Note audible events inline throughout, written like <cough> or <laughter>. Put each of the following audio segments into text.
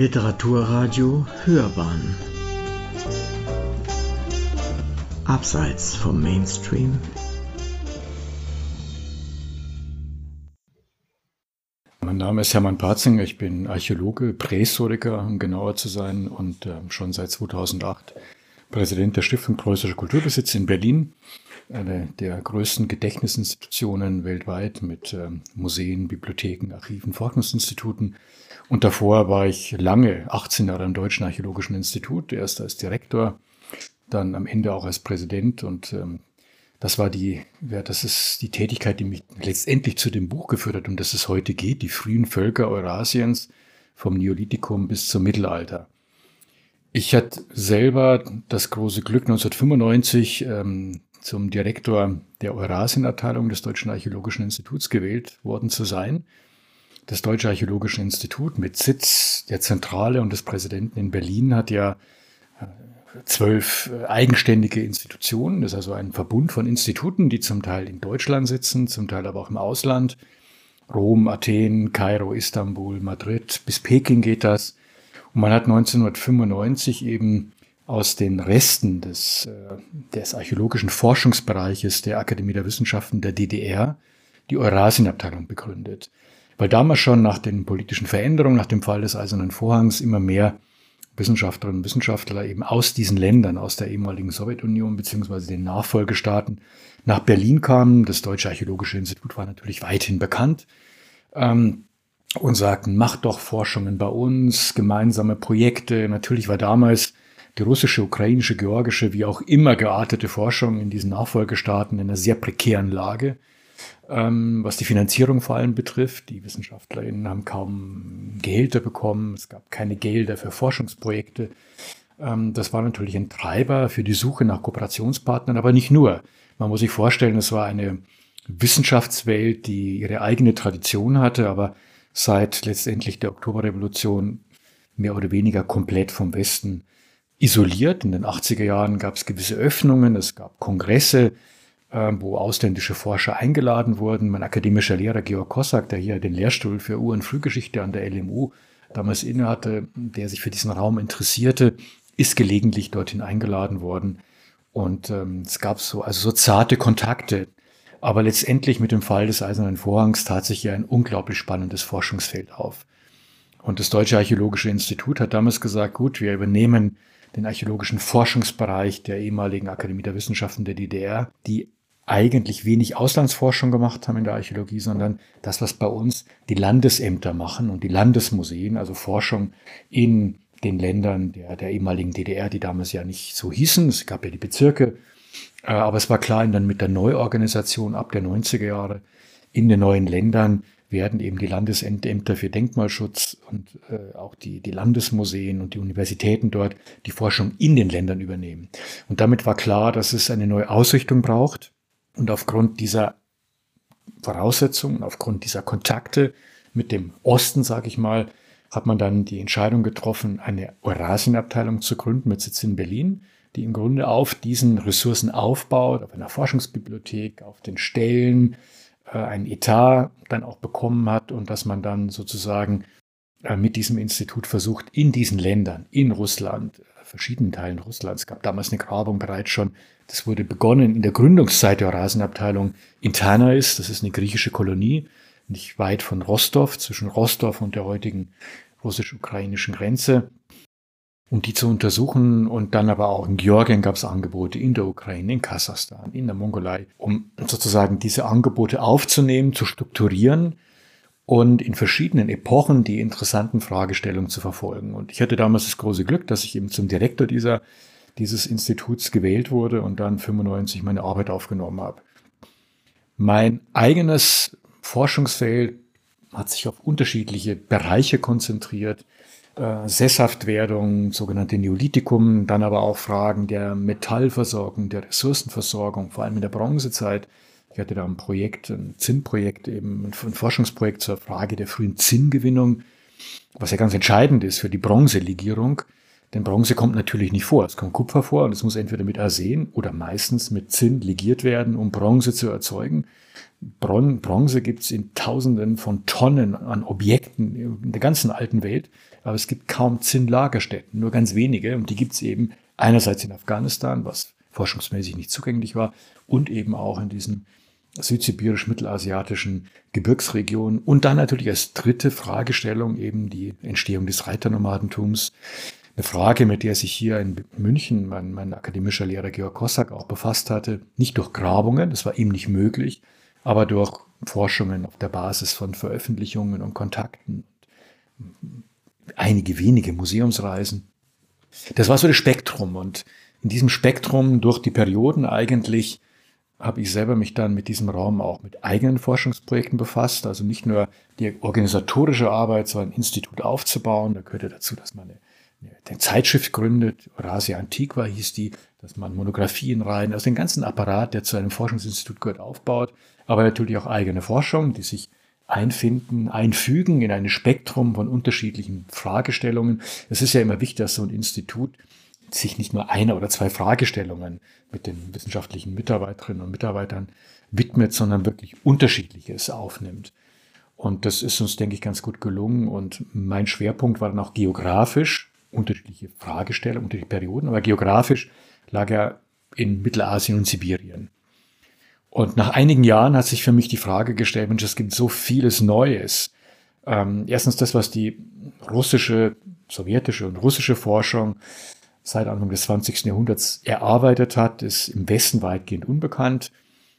Literaturradio Hörbahn. Abseits vom Mainstream. Mein Name ist Hermann Patzinger, ich bin Archäologe, Prähistoriker, um genauer zu sein, und äh, schon seit 2008 Präsident der Stiftung Preußischer Kulturbesitz in Berlin, eine der größten Gedächtnisinstitutionen weltweit mit äh, Museen, Bibliotheken, Archiven, Forschungsinstituten. Und davor war ich lange, 18 Jahre am Deutschen Archäologischen Institut, erst als Direktor, dann am Ende auch als Präsident und ähm, das war die, ja, das ist die Tätigkeit, die mich letztendlich zu dem Buch geführt hat, um das es heute geht, die frühen Völker Eurasiens vom Neolithikum bis zum Mittelalter. Ich hatte selber das große Glück, 1995 ähm, zum Direktor der Eurasienabteilung des Deutschen Archäologischen Instituts gewählt worden zu sein. Das Deutsche Archäologische Institut mit Sitz der Zentrale und des Präsidenten in Berlin hat ja zwölf äh, eigenständige Institutionen. Das ist also ein Verbund von Instituten, die zum Teil in Deutschland sitzen, zum Teil aber auch im Ausland. Rom, Athen, Kairo, Istanbul, Madrid, bis Peking geht das. Und man hat 1995 eben aus den Resten des, äh, des archäologischen Forschungsbereiches der Akademie der Wissenschaften der DDR die Eurasienabteilung begründet. Weil damals schon nach den politischen Veränderungen, nach dem Fall des Eisernen Vorhangs immer mehr Wissenschaftlerinnen und Wissenschaftler eben aus diesen Ländern, aus der ehemaligen Sowjetunion beziehungsweise den Nachfolgestaaten nach Berlin kamen. Das Deutsche Archäologische Institut war natürlich weithin bekannt ähm, und sagten, macht doch Forschungen bei uns, gemeinsame Projekte. Natürlich war damals die russische, ukrainische, georgische, wie auch immer geartete Forschung in diesen Nachfolgestaaten in einer sehr prekären Lage was die Finanzierung vor allem betrifft. Die WissenschaftlerInnen haben kaum Gehälter bekommen, es gab keine Gelder für Forschungsprojekte. Ähm, das war natürlich ein Treiber für die Suche nach Kooperationspartnern, aber nicht nur. Man muss sich vorstellen, es war eine Wissenschaftswelt, die ihre eigene Tradition hatte, aber seit letztendlich der Oktoberrevolution mehr oder weniger komplett vom Westen isoliert. In den 80er Jahren gab es gewisse Öffnungen, es gab Kongresse, ähm, wo ausländische Forscher eingeladen wurden. Mein akademischer Lehrer Georg Kossack, der hier den Lehrstuhl für Ur- und Frühgeschichte an der LMU damals innehatte, der sich für diesen Raum interessierte, ist gelegentlich dorthin eingeladen worden. Und ähm, es gab so, also so zarte Kontakte. Aber letztendlich mit dem Fall des Eisernen Vorhangs tat sich ja ein unglaublich spannendes Forschungsfeld auf. Und das Deutsche Archäologische Institut hat damals gesagt, gut, wir übernehmen den archäologischen Forschungsbereich der ehemaligen Akademie der Wissenschaften der DDR, die eigentlich wenig Auslandsforschung gemacht haben in der Archäologie, sondern das, was bei uns die Landesämter machen und die Landesmuseen, also Forschung in den Ländern der, der ehemaligen DDR, die damals ja nicht so hießen. Es gab ja die Bezirke. Äh, aber es war klar, dann mit der Neuorganisation ab der 90er Jahre in den neuen Ländern werden eben die Landesämter für Denkmalschutz und äh, auch die, die Landesmuseen und die Universitäten dort die Forschung in den Ländern übernehmen. Und damit war klar, dass es eine neue Ausrichtung braucht. Und aufgrund dieser Voraussetzungen, aufgrund dieser Kontakte mit dem Osten, sage ich mal, hat man dann die Entscheidung getroffen, eine Eurasienabteilung zu gründen mit Sitz in Berlin, die im Grunde auf diesen Ressourcen aufbaut, auf einer Forschungsbibliothek, auf den Stellen, äh, ein Etat dann auch bekommen hat und dass man dann sozusagen äh, mit diesem Institut versucht, in diesen Ländern, in Russland, verschiedenen Teilen Russlands, es gab damals eine Grabung bereits schon, das wurde begonnen in der Gründungszeit der Eurasienabteilung in Tanais, das ist eine griechische Kolonie, nicht weit von Rostov, zwischen Rostov und der heutigen russisch-ukrainischen Grenze, um die zu untersuchen. Und dann aber auch in Georgien gab es Angebote, in der Ukraine, in Kasachstan, in der Mongolei, um sozusagen diese Angebote aufzunehmen, zu strukturieren und in verschiedenen Epochen die interessanten Fragestellungen zu verfolgen. Und ich hatte damals das große Glück, dass ich eben zum Direktor dieser, dieses Instituts gewählt wurde und dann 95 meine Arbeit aufgenommen habe. Mein eigenes Forschungsfeld hat sich auf unterschiedliche Bereiche konzentriert. Äh, Sesshaftwerdung, sogenannte Neolithikum, dann aber auch Fragen der Metallversorgung, der Ressourcenversorgung, vor allem in der Bronzezeit, ich hatte da ein Projekt, ein Zinnprojekt, eben ein Forschungsprojekt zur Frage der frühen Zinngewinnung, was ja ganz entscheidend ist für die Bronzelegierung. Denn Bronze kommt natürlich nicht vor. Es kommt Kupfer vor und es muss entweder mit Arsen oder meistens mit Zinn legiert werden, um Bronze zu erzeugen. Bron Bronze gibt es in Tausenden von Tonnen an Objekten in der ganzen alten Welt, aber es gibt kaum Zinnlagerstätten, nur ganz wenige. Und die gibt es eben einerseits in Afghanistan, was forschungsmäßig nicht zugänglich war, und eben auch in diesen südsibirisch-mittelasiatischen Gebirgsregionen. Und dann natürlich als dritte Fragestellung eben die Entstehung des Reiternomadentums. Eine Frage, mit der sich hier in München mein, mein akademischer Lehrer Georg Kossack auch befasst hatte. Nicht durch Grabungen, das war ihm nicht möglich, aber durch Forschungen auf der Basis von Veröffentlichungen und Kontakten, einige wenige Museumsreisen. Das war so das Spektrum und in diesem Spektrum durch die Perioden eigentlich habe ich selber mich dann mit diesem Raum auch mit eigenen Forschungsprojekten befasst. Also nicht nur die organisatorische Arbeit, so ein Institut aufzubauen. Da gehörte dazu, dass man eine, eine Zeitschrift gründet. Eurasia Antiqua hieß die, dass man Monographien rein, also den ganzen Apparat, der zu einem Forschungsinstitut gehört, aufbaut aber natürlich auch eigene Forschung, die sich einfinden, einfügen in ein Spektrum von unterschiedlichen Fragestellungen. Es ist ja immer wichtig, dass so ein Institut sich nicht nur einer oder zwei Fragestellungen mit den wissenschaftlichen Mitarbeiterinnen und Mitarbeitern widmet, sondern wirklich unterschiedliches aufnimmt. Und das ist uns, denke ich, ganz gut gelungen. Und mein Schwerpunkt war dann auch geografisch, unterschiedliche Fragestellungen, unterschiedliche Perioden, aber geografisch lag er in Mittelasien und Sibirien. Und nach einigen Jahren hat sich für mich die Frage gestellt, Mensch, es gibt so vieles Neues. Ähm, erstens das, was die russische, sowjetische und russische Forschung seit Anfang des 20. Jahrhunderts erarbeitet hat, ist im Westen weitgehend unbekannt.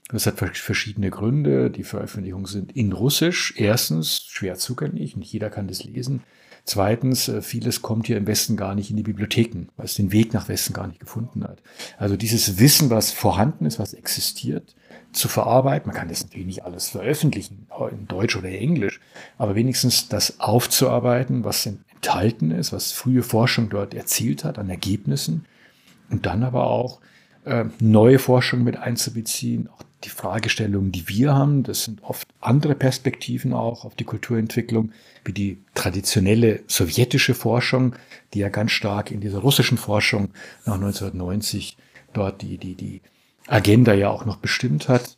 Das hat verschiedene Gründe. Die Veröffentlichungen sind in Russisch. Erstens schwer zugänglich, nicht jeder kann das lesen. Zweitens, äh, vieles kommt hier im Westen gar nicht in die Bibliotheken, weil es den Weg nach Westen gar nicht gefunden hat. Also dieses Wissen, was vorhanden ist, was existiert, zu verarbeiten. Man kann das natürlich nicht alles veröffentlichen, in Deutsch oder Englisch, aber wenigstens das aufzuarbeiten, was enthalten ist, was frühe Forschung dort erzielt hat an Ergebnissen und dann aber auch äh, neue Forschung mit einzubeziehen, auch die Fragestellungen, die wir haben, das sind oft andere Perspektiven auch auf die Kulturentwicklung, wie die traditionelle sowjetische Forschung, die ja ganz stark in dieser russischen Forschung nach 1990 dort die, die, die Agenda ja auch noch bestimmt hat.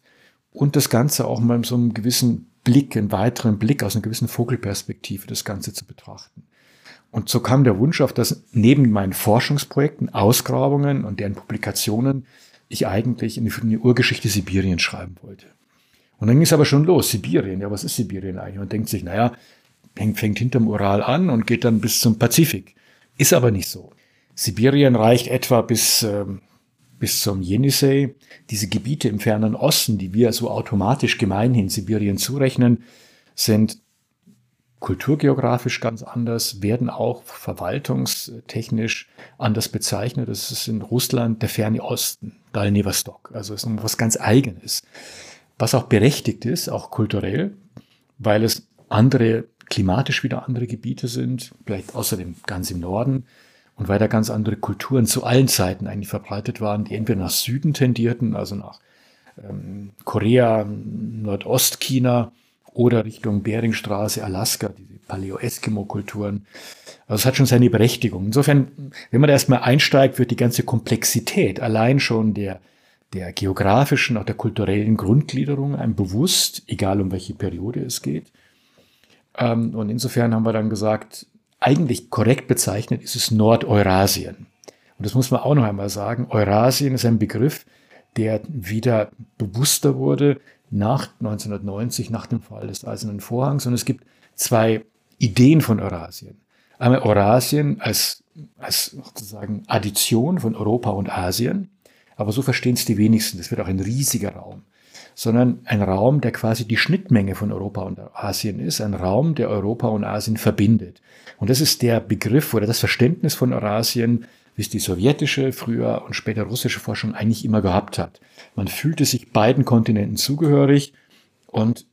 Und das Ganze auch mal so einem gewissen Blick, einen weiteren Blick aus einer gewissen Vogelperspektive das Ganze zu betrachten. Und so kam der Wunsch auf, dass neben meinen Forschungsprojekten, Ausgrabungen und deren Publikationen ich eigentlich in die Urgeschichte Sibiriens schreiben wollte. Und dann ging es aber schon los, Sibirien. Ja, was ist Sibirien eigentlich? Man denkt sich, naja, fängt hinterm Ural an und geht dann bis zum Pazifik. Ist aber nicht so. Sibirien reicht etwa bis ähm, bis zum Jenisei, diese Gebiete im fernen Osten, die wir so automatisch gemeinhin Sibirien zurechnen, sind kulturgeografisch ganz anders, werden auch verwaltungstechnisch anders bezeichnet. Das ist in Russland der ferne Osten, Dalnevostok. Also es ist was ganz Eigenes. Was auch berechtigt ist, auch kulturell, weil es andere, klimatisch wieder andere Gebiete sind, vielleicht außerdem ganz im Norden, und weil da ganz andere Kulturen zu allen Zeiten eigentlich verbreitet waren, die entweder nach Süden tendierten, also nach ähm, Korea, Nordostchina oder Richtung Beringstraße, Alaska, diese Paleo-Eskimo-Kulturen. Also es hat schon seine Berechtigung. Insofern, wenn man da erstmal einsteigt, wird die ganze Komplexität allein schon der, der geografischen, auch der kulturellen Grundgliederung einem bewusst, egal um welche Periode es geht. Ähm, und insofern haben wir dann gesagt, eigentlich korrekt bezeichnet ist es Nordeurasien. Und das muss man auch noch einmal sagen. Eurasien ist ein Begriff, der wieder bewusster wurde nach 1990, nach dem Fall des Eisernen Vorhangs. Und es gibt zwei Ideen von Eurasien. Einmal Eurasien als, als sozusagen Addition von Europa und Asien. Aber so verstehen es die wenigsten. Das wird auch ein riesiger Raum sondern ein Raum, der quasi die Schnittmenge von Europa und Asien ist, ein Raum, der Europa und Asien verbindet. Und das ist der Begriff oder das Verständnis von Eurasien, wie es die sowjetische, früher und später russische Forschung eigentlich immer gehabt hat. Man fühlte sich beiden Kontinenten zugehörig und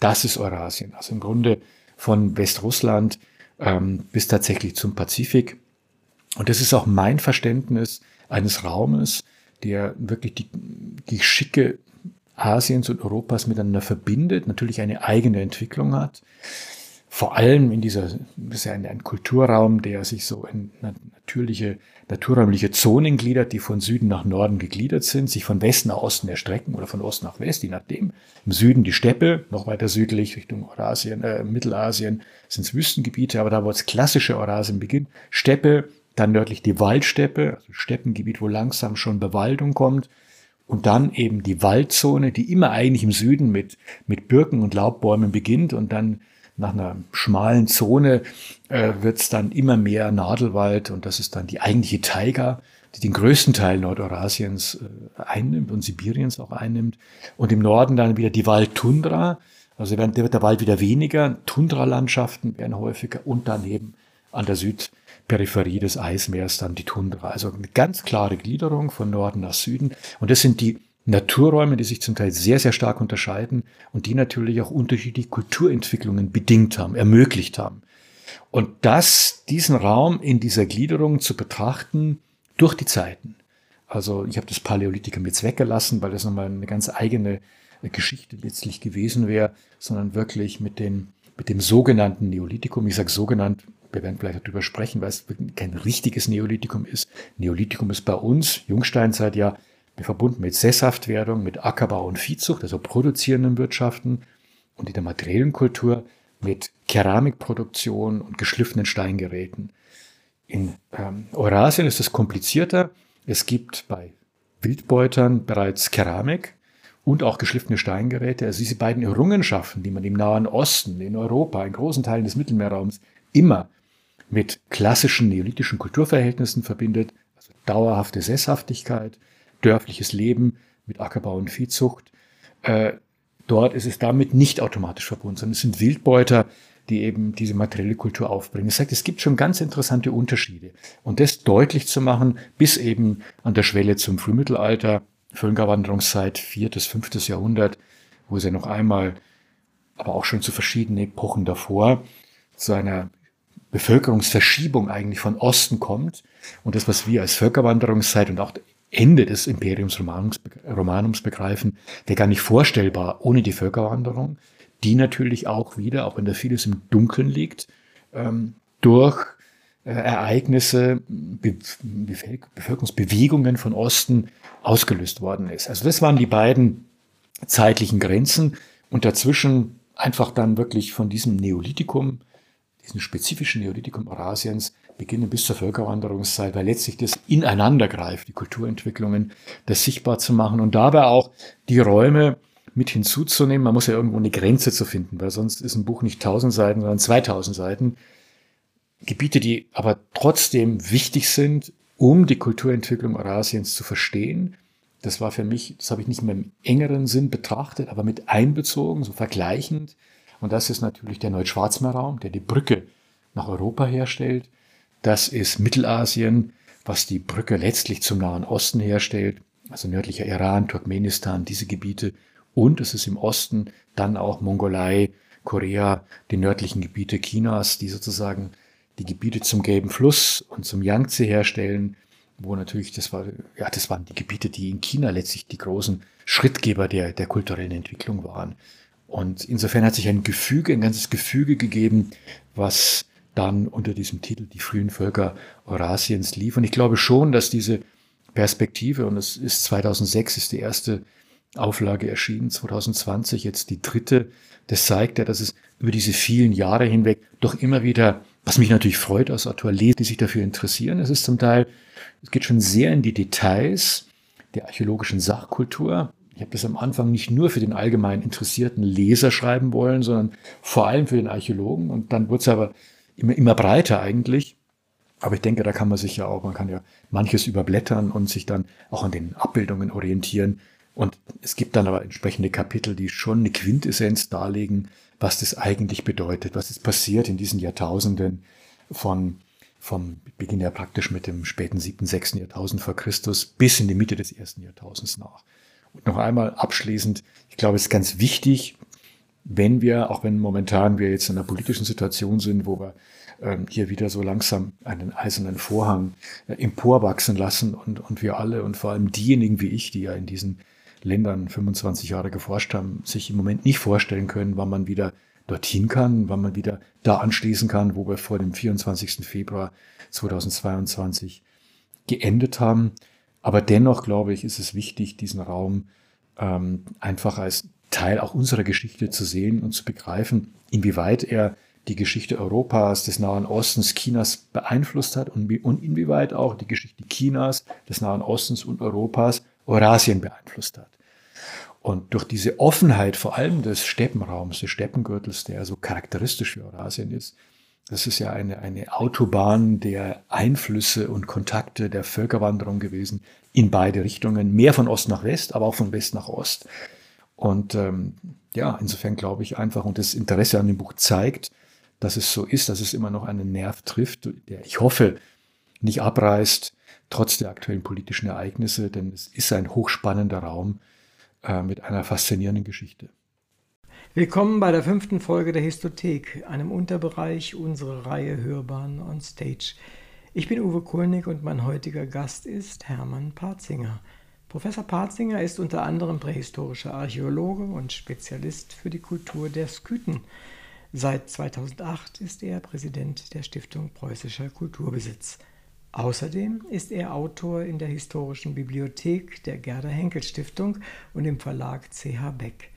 das ist Eurasien. Also im Grunde von Westrussland ähm, bis tatsächlich zum Pazifik. Und das ist auch mein Verständnis eines Raumes, der wirklich die, die schicke Asiens und Europas miteinander verbindet, natürlich eine eigene Entwicklung hat. Vor allem in dieser, ist ja ein, ein Kulturraum, der sich so in natürliche, naturräumliche Zonen gliedert, die von Süden nach Norden gegliedert sind, sich von Westen nach Osten erstrecken oder von Ost nach West, je nachdem. Im Süden die Steppe, noch weiter südlich Richtung Eurasien, äh, Mittelasien sind es Wüstengebiete, aber da wo das klassische Eurasien beginnt, Steppe, dann nördlich die Waldsteppe, also Steppengebiet, wo langsam schon Bewaldung kommt, und dann eben die Waldzone, die immer eigentlich im Süden mit, mit Birken und Laubbäumen beginnt und dann nach einer schmalen Zone äh, wird es dann immer mehr Nadelwald und das ist dann die eigentliche Taiga, die den größten Teil Nordeurasiens äh, einnimmt und Sibiriens auch einnimmt. Und im Norden dann wieder die Waldtundra, also wird der Wald wieder weniger, Tundralandschaften werden häufiger und daneben an der Südperipherie des Eismeers dann die Tundra. Also eine ganz klare Gliederung von Norden nach Süden. Und das sind die Naturräume, die sich zum Teil sehr, sehr stark unterscheiden und die natürlich auch unterschiedliche Kulturentwicklungen bedingt haben, ermöglicht haben. Und das, diesen Raum in dieser Gliederung zu betrachten durch die Zeiten. Also ich habe das Paläolithikum jetzt weggelassen, weil das nochmal eine ganz eigene Geschichte letztlich gewesen wäre, sondern wirklich mit, den, mit dem sogenannten Neolithikum. Ich sage sogenannt, wir werden vielleicht darüber sprechen, weil es kein richtiges Neolithikum ist. Neolithikum ist bei uns, Jungsteinzeit ja, verbunden mit Sesshaftwerdung, mit Ackerbau und Viehzucht, also produzierenden Wirtschaften und in der materiellen Kultur mit Keramikproduktion und geschliffenen Steingeräten. In ähm, Eurasien ist es komplizierter. Es gibt bei Wildbeutern bereits Keramik und auch geschliffene Steingeräte. Also diese beiden Errungenschaften, die man im Nahen Osten, in Europa, in großen Teilen des Mittelmeerraums immer mit klassischen neolithischen Kulturverhältnissen verbindet, also dauerhafte Sesshaftigkeit, dörfliches Leben mit Ackerbau und Viehzucht. Äh, dort ist es damit nicht automatisch verbunden, sondern es sind Wildbeuter, die eben diese materielle Kultur aufbringen. Das heißt, es gibt schon ganz interessante Unterschiede. Und das deutlich zu machen, bis eben an der Schwelle zum Frühmittelalter, Völkerwanderungszeit, viertes, fünftes Jahrhundert, wo es ja noch einmal, aber auch schon zu verschiedenen Epochen davor, zu einer Bevölkerungsverschiebung eigentlich von Osten kommt. Und das, was wir als Völkerwanderungszeit und auch Ende des Imperiums Romanums, Romanums begreifen, wäre gar nicht vorstellbar ohne die Völkerwanderung, die natürlich auch wieder, auch wenn da vieles im Dunkeln liegt, ähm, durch äh, Ereignisse, Be Bevölkerungsbewegungen von Osten ausgelöst worden ist. Also das waren die beiden zeitlichen Grenzen und dazwischen einfach dann wirklich von diesem Neolithikum, diesem spezifischen Neolithikum Eurasiens, beginnen bis zur Völkerwanderungszeit, weil letztlich das ineinander greift, die Kulturentwicklungen, das sichtbar zu machen und dabei auch die Räume mit hinzuzunehmen. Man muss ja irgendwo eine Grenze zu finden, weil sonst ist ein Buch nicht 1000 Seiten, sondern 2000 Seiten. Gebiete, die aber trotzdem wichtig sind, um die Kulturentwicklung Eurasiens zu verstehen. Das war für mich, das habe ich nicht mehr im engeren Sinn betrachtet, aber mit einbezogen, so vergleichend. Und das ist natürlich der Neuschwarzmeerraum, der die Brücke nach Europa herstellt. Das ist Mittelasien, was die Brücke letztlich zum Nahen Osten herstellt, also nördlicher Iran, Turkmenistan, diese Gebiete. Und es ist im Osten dann auch Mongolei, Korea, die nördlichen Gebiete Chinas, die sozusagen die Gebiete zum Gelben Fluss und zum Yangtze herstellen, wo natürlich, das war, ja, das waren die Gebiete, die in China letztlich die großen Schrittgeber der, der kulturellen Entwicklung waren. Und insofern hat sich ein Gefüge, ein ganzes Gefüge gegeben, was dann unter diesem Titel Die frühen Völker Eurasiens lief. Und ich glaube schon, dass diese Perspektive, und es ist 2006 ist die erste Auflage erschienen, 2020 jetzt die dritte, das zeigt ja, dass es über diese vielen Jahre hinweg doch immer wieder, was mich natürlich freut als Autor, lese, die sich dafür interessieren. Es ist zum Teil, es geht schon sehr in die Details der archäologischen Sachkultur. Ich habe das am Anfang nicht nur für den allgemein interessierten Leser schreiben wollen, sondern vor allem für den Archäologen. Und dann wurde es aber immer, immer breiter eigentlich. Aber ich denke, da kann man sich ja auch, man kann ja manches überblättern und sich dann auch an den Abbildungen orientieren. Und es gibt dann aber entsprechende Kapitel, die schon eine Quintessenz darlegen, was das eigentlich bedeutet, was ist passiert in diesen Jahrtausenden von, vom Beginn ja praktisch mit dem späten siebten, sechsten Jahrtausend vor Christus bis in die Mitte des ersten Jahrtausends nach. Und noch einmal abschließend, ich glaube, es ist ganz wichtig, wenn wir, auch wenn momentan wir jetzt in einer politischen Situation sind, wo wir ähm, hier wieder so langsam einen eisernen Vorhang äh, emporwachsen lassen und, und wir alle und vor allem diejenigen wie ich, die ja in diesen Ländern 25 Jahre geforscht haben, sich im Moment nicht vorstellen können, wann man wieder dorthin kann, wann man wieder da anschließen kann, wo wir vor dem 24. Februar 2022 geendet haben. Aber dennoch, glaube ich, ist es wichtig, diesen Raum ähm, einfach als Teil auch unserer Geschichte zu sehen und zu begreifen, inwieweit er die Geschichte Europas, des Nahen Ostens, Chinas beeinflusst hat und, und inwieweit auch die Geschichte Chinas, des Nahen Ostens und Europas Eurasien beeinflusst hat. Und durch diese Offenheit, vor allem des Steppenraums, des Steppengürtels, der so charakteristisch für Eurasien ist, das ist ja eine, eine Autobahn der Einflüsse und Kontakte der Völkerwanderung gewesen in beide Richtungen, mehr von Ost nach West, aber auch von West nach Ost. Und ähm, ja, insofern glaube ich einfach, und das Interesse an dem Buch zeigt, dass es so ist, dass es immer noch einen Nerv trifft, der ich hoffe nicht abreißt, trotz der aktuellen politischen Ereignisse, denn es ist ein hochspannender Raum äh, mit einer faszinierenden Geschichte. Willkommen bei der fünften Folge der Histothek, einem Unterbereich unserer Reihe Hörbahn on Stage. Ich bin Uwe Kulnig und mein heutiger Gast ist Hermann Parzinger. Professor Parzinger ist unter anderem prähistorischer Archäologe und Spezialist für die Kultur der Skythen. Seit 2008 ist er Präsident der Stiftung Preußischer Kulturbesitz. Außerdem ist er Autor in der Historischen Bibliothek der Gerda Henkel Stiftung und im Verlag CH Beck,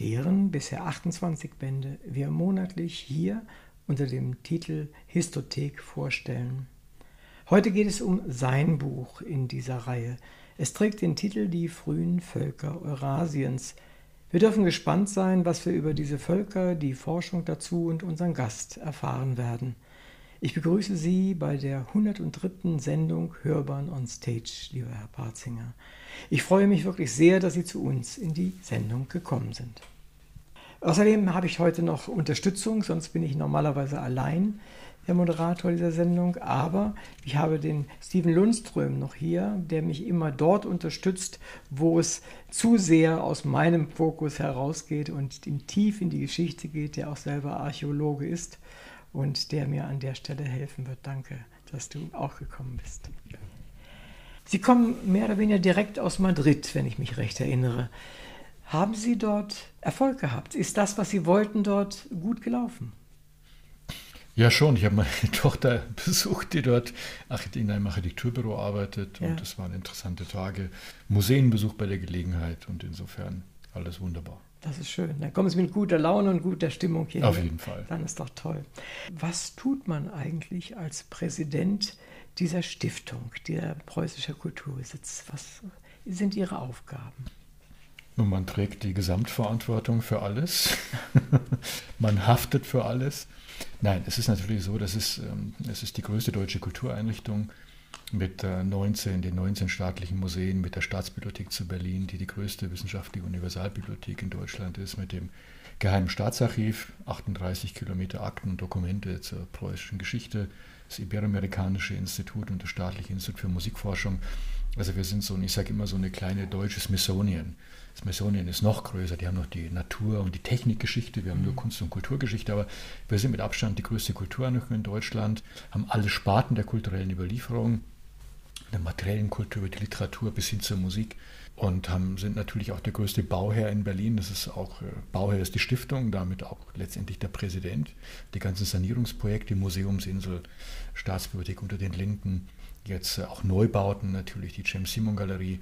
deren bisher 28 Bände wir monatlich hier unter dem Titel Histothek vorstellen. Heute geht es um sein Buch in dieser Reihe. Es trägt den Titel Die frühen Völker Eurasiens – wir dürfen gespannt sein, was wir über diese Völker, die Forschung dazu und unseren Gast erfahren werden. Ich begrüße Sie bei der 103. Sendung Hörbahn on Stage, lieber Herr Parzinger. Ich freue mich wirklich sehr, dass Sie zu uns in die Sendung gekommen sind. Außerdem habe ich heute noch Unterstützung, sonst bin ich normalerweise allein der Moderator dieser Sendung, aber ich habe den Steven Lundström noch hier, der mich immer dort unterstützt, wo es zu sehr aus meinem Fokus herausgeht und in tief in die Geschichte geht, der auch selber Archäologe ist und der mir an der Stelle helfen wird. Danke, dass du auch gekommen bist. Sie kommen mehr oder weniger direkt aus Madrid, wenn ich mich recht erinnere. Haben Sie dort Erfolg gehabt? Ist das, was Sie wollten, dort gut gelaufen? Ja, schon. Ich habe meine <laughs> Tochter besucht, die dort in einem Architekturbüro arbeitet. Und ja. waren interessante Tage. Museenbesuch bei der Gelegenheit. Und insofern alles wunderbar. Das ist schön. Dann kommen Sie mit guter Laune und guter Stimmung hier. Auf jeden Fall. Dann ist doch toll. Was tut man eigentlich als Präsident dieser Stiftung, der preußischer Kulturbesitz? Was sind Ihre Aufgaben? Nun, man trägt die Gesamtverantwortung für alles. <laughs> man haftet für alles. Nein, es ist natürlich so, dass es, ähm, es ist die größte deutsche Kultureinrichtung mit 19, äh, den 19 staatlichen Museen, mit der Staatsbibliothek zu Berlin, die die größte wissenschaftliche Universalbibliothek in Deutschland ist, mit dem Geheimen Staatsarchiv, 38 Kilometer Akten und Dokumente zur preußischen Geschichte, das Iberoamerikanische Institut und das Staatliche Institut für Musikforschung. Also wir sind so, ich sage immer so eine kleine deutsche Smithsonian. Smithsonian ist noch größer, die haben noch die Natur- und die Technikgeschichte, wir haben nur mhm. Kunst- und Kulturgeschichte, aber wir sind mit Abstand die größte Kultureinrichtung in Deutschland, haben alle Sparten der kulturellen Überlieferung, der materiellen Kultur, die Literatur bis hin zur Musik und haben, sind natürlich auch der größte Bauherr in Berlin. Das ist auch, äh, Bauherr ist die Stiftung, damit auch letztendlich der Präsident. Die ganzen Sanierungsprojekte, Museumsinsel, Staatsbibliothek unter den Linden, jetzt äh, auch Neubauten, natürlich die James Simon Galerie,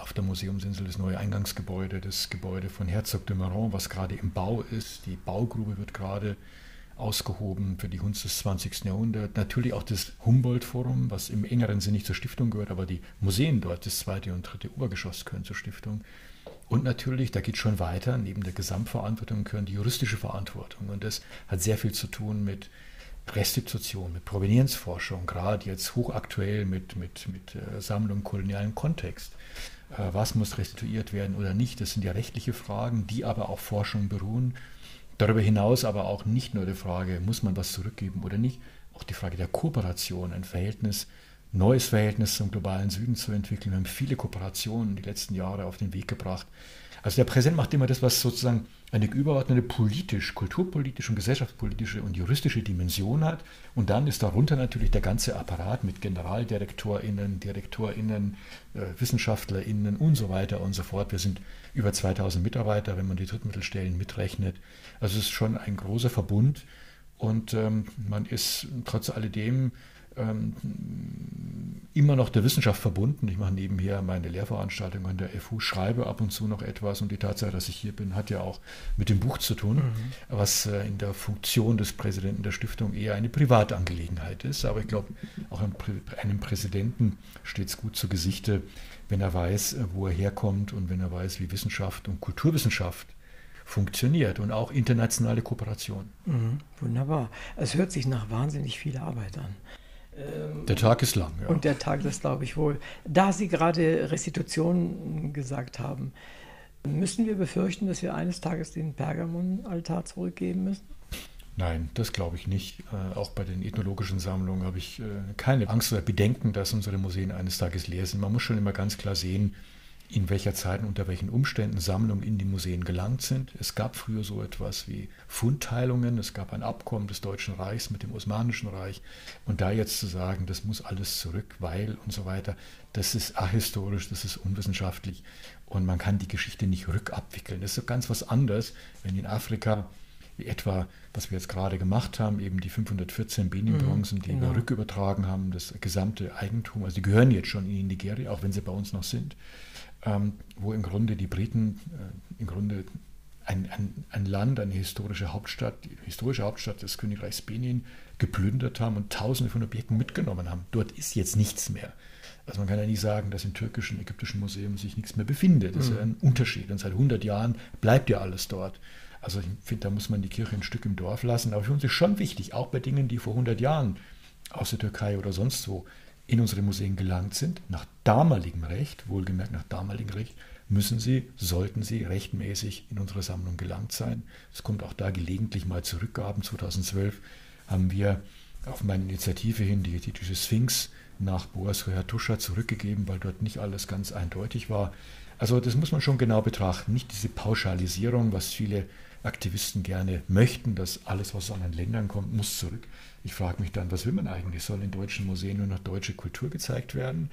auf der Museumsinsel das neue Eingangsgebäude, das Gebäude von Herzog de Meuron, was gerade im Bau ist. Die Baugrube wird gerade ausgehoben für die Kunst des 20. Jahrhunderts. Natürlich auch das Humboldt-Forum, was im engeren Sinne nicht zur Stiftung gehört, aber die Museen dort, das zweite und dritte Obergeschoss, gehören zur Stiftung. Und natürlich, da geht es schon weiter, neben der Gesamtverantwortung gehören die juristische Verantwortung. Und das hat sehr viel zu tun mit Restitution, mit Provenienzforschung, gerade jetzt hochaktuell mit, mit, mit äh, Sammlung kolonialen Kontext. Äh, was muss restituiert werden oder nicht? Das sind ja rechtliche Fragen, die aber auf Forschung beruhen. Darüber hinaus aber auch nicht nur die Frage, muss man was zurückgeben oder nicht, auch die Frage der Kooperation, ein Verhältnis, neues Verhältnis zum globalen Süden zu entwickeln. Wir haben viele Kooperationen die letzten Jahre auf den Weg gebracht. Also der Präsident macht immer das, was sozusagen eine überordnete politisch, kulturpolitische und gesellschaftspolitische und juristische Dimension hat. Und dann ist darunter natürlich der ganze Apparat mit GeneraldirektorInnen, DirektorInnen, äh, WissenschaftlerInnen und so weiter und so fort. Wir sind über 2000 Mitarbeiter, wenn man die Drittmittelstellen mitrechnet. Also es ist schon ein großer Verbund und ähm, man ist trotz alledem immer noch der Wissenschaft verbunden. Ich mache nebenher meine Lehrveranstaltung an der FU, schreibe ab und zu noch etwas und die Tatsache, dass ich hier bin, hat ja auch mit dem Buch zu tun, mhm. was äh, in der Funktion des Präsidenten der Stiftung eher eine Privatangelegenheit ist. Aber ich glaube, auch einem, einem Präsidenten steht es gut zu Gesichte, wenn er weiß, äh, wo er herkommt und wenn er weiß, wie Wissenschaft und Kulturwissenschaft funktioniert und auch internationale Kooperation. Mhm, wunderbar. Es hört sich nach wahnsinnig viel Arbeit an. Ähm, der Tag ist lang, ja. Und der Tag, das glaube ich wohl. Da Sie gerade Restitution gesagt haben, müssen wir befürchten, dass wir eines Tages den Pergamon-Altar zurückgeben müssen? Nein, das glaube ich nicht. Äh, auch bei den ethnologischen Sammlungen habe ich äh, keine Angst oder Bedenken, dass unsere Museen eines Tages leer sind. Man muss schon immer ganz klar sehen, in welcher Zeit und unter welchen Umständen Sammlungen in die Museen gelangt sind. Es gab früher so etwas wie Fundteilungen, es gab ein Abkommen des Deutschen Reichs mit dem Osmanischen Reich. Und da jetzt zu sagen, das muss alles zurück, weil und so weiter, das ist ahistorisch, das ist unwissenschaftlich und man kann die Geschichte nicht rückabwickeln. Das ist so ganz was anderes, wenn in Afrika etwa, was wir jetzt gerade gemacht haben, eben die 514 Benin-Bronzen, die genau. wir rückübertragen haben, das gesamte Eigentum, also die gehören jetzt schon in Nigeria, auch wenn sie bei uns noch sind ähm, wo im Grunde die Briten äh, im Grunde ein, ein, ein, Land, eine historische Hauptstadt, die historische Hauptstadt des Königreichs Benin geplündert haben und tausende von Objekten mitgenommen haben. Dort ist jetzt nichts mehr. Also man kann ja nicht sagen, dass im türkischen, ägyptischen Museum sich nichts mehr befindet. Das ist ja mhm. ein Unterschied. Und seit 100 Jahren bleibt ja alles dort. Also ich finde, da muss man die Kirche ein Stück im Dorf lassen. Aber für uns ist schon wichtig, auch bei Dingen, die vor 100 Jahren aus der Türkei oder sonst wo in unsere Museen gelangt sind, nach damaligem Recht, wohlgemerkt nach damaligem Recht, müssen sie, sollten sie rechtmäßig in unsere Sammlung gelangt sein. Es kommt auch da gelegentlich mal Zurückgaben. 2012 haben wir auf meine Initiative hin die ethische Sphinx nach Boas Rehatusha zurückgegeben, weil dort nicht alles ganz eindeutig war. Also das muss man schon genau betrachten. Nicht diese Pauschalisierung, was viele Aktivisten gerne möchten, dass alles, was aus anderen Ländern kommt, muss zurück. Ich frage mich dann, was will man eigentlich? Soll in deutschen Museen nur noch deutsche Kultur gezeigt werden?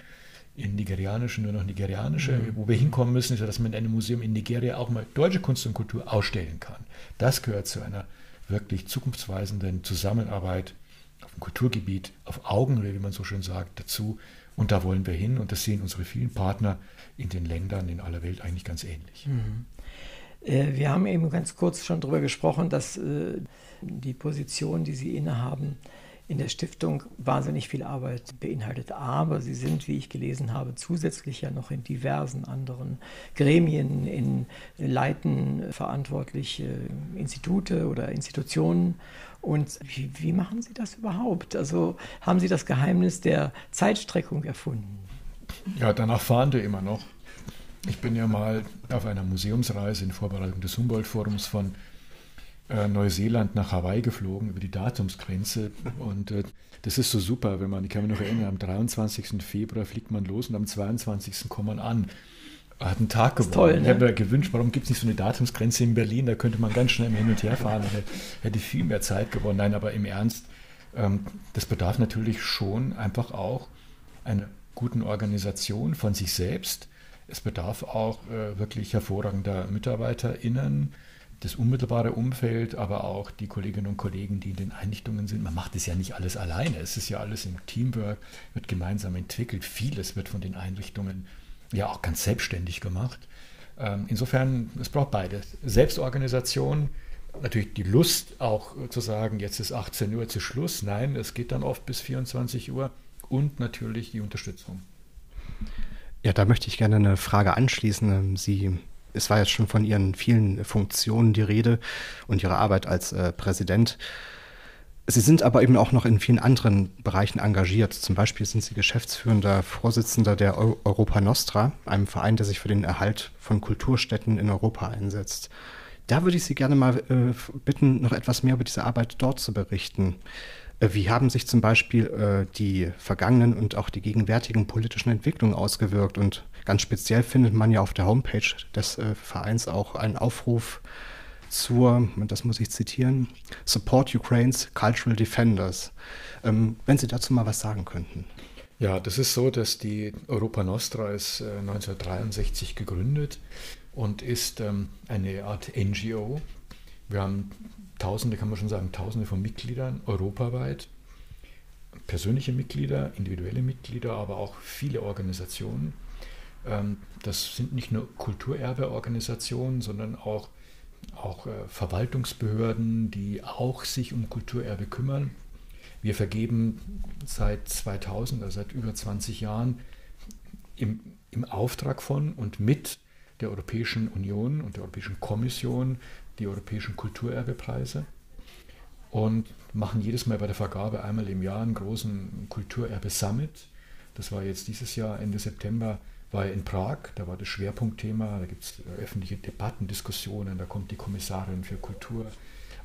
In nigerianischen nur noch nigerianische? Mhm. Wo wir hinkommen müssen, ist ja, dass man in einem Museum in Nigeria auch mal deutsche Kunst und Kultur ausstellen kann. Das gehört zu einer wirklich zukunftsweisenden Zusammenarbeit auf dem Kulturgebiet, auf Augenhöhe, wie man so schön sagt, dazu. Und da wollen wir hin und das sehen unsere vielen Partner in den Ländern in aller Welt eigentlich ganz ähnlich. Mhm. Äh, wir haben eben ganz kurz schon darüber gesprochen, dass äh, die Position, die Sie innehaben, in der Stiftung wahnsinnig viel Arbeit beinhaltet. Aber sie sind, wie ich gelesen habe, zusätzlich ja noch in diversen anderen Gremien, in Leiten verantwortliche Institute oder Institutionen. Und wie, wie machen Sie das überhaupt? Also haben Sie das Geheimnis der Zeitstreckung erfunden? Ja, danach fahren wir immer noch. Ich bin ja mal auf einer Museumsreise in Vorbereitung des Humboldt-Forums von äh, Neuseeland nach Hawaii geflogen über die Datumsgrenze. <laughs> Und äh, das ist so super, wenn man, ich kann mich noch erinnern, am 23. Februar fliegt man los und am 22. kommt man an. Hat einen Tag gewonnen. Toll, ne? Ich habe mir gewünscht, warum gibt es nicht so eine Datumsgrenze in Berlin? Da könnte man ganz schnell hin und her fahren und hätte viel mehr Zeit gewonnen. Nein, aber im Ernst, ähm, das bedarf natürlich schon einfach auch einer guten Organisation von sich selbst. Es bedarf auch äh, wirklich hervorragender MitarbeiterInnen, das unmittelbare Umfeld, aber auch die Kolleginnen und Kollegen, die in den Einrichtungen sind. Man macht es ja nicht alles alleine. Es ist ja alles im Teamwork, wird gemeinsam entwickelt. Vieles wird von den Einrichtungen ja auch ganz selbstständig gemacht. Ähm, insofern, es braucht beides. Selbstorganisation, natürlich die Lust auch zu sagen, jetzt ist 18 Uhr zu Schluss. Nein, es geht dann oft bis 24 Uhr und natürlich die Unterstützung. Ja, da möchte ich gerne eine Frage anschließen. Sie es war jetzt schon von Ihren vielen Funktionen die Rede und Ihrer Arbeit als äh, Präsident. Sie sind aber eben auch noch in vielen anderen Bereichen engagiert. Zum Beispiel sind Sie geschäftsführender Vorsitzender der Europa Nostra, einem Verein, der sich für den Erhalt von Kulturstätten in Europa einsetzt. Da würde ich Sie gerne mal äh, bitten, noch etwas mehr über diese Arbeit dort zu berichten. Äh, wie haben sich zum Beispiel äh, die vergangenen und auch die gegenwärtigen politischen Entwicklungen ausgewirkt und Ganz speziell findet man ja auf der Homepage des äh, Vereins auch einen Aufruf zur, das muss ich zitieren, Support Ukraine's Cultural Defenders. Ähm, wenn Sie dazu mal was sagen könnten. Ja, das ist so, dass die Europa Nostra ist äh, 1963 gegründet und ist ähm, eine Art NGO. Wir haben Tausende, kann man schon sagen, Tausende von Mitgliedern europaweit. Persönliche Mitglieder, individuelle Mitglieder, aber auch viele Organisationen. Ähm, das sind nicht nur Kulturerbeorganisationen, sondern auch, auch äh, Verwaltungsbehörden, die auch sich um Kulturerbe kümmern. Wir vergeben seit 2000, also seit über 20 Jahren, im, im Auftrag von und mit der Europäischen Union und der Europäischen Kommission die europäischen Kulturerbepreise und machen jedes Mal bei der Vergabe einmal im Jahr einen großen Kulturerbe-Summit. Das war jetzt dieses Jahr Ende September, war in Prag, da war das Schwerpunktthema, da gibt es öffentliche Debatten, Diskussionen, da kommt die Kommissarin für Kultur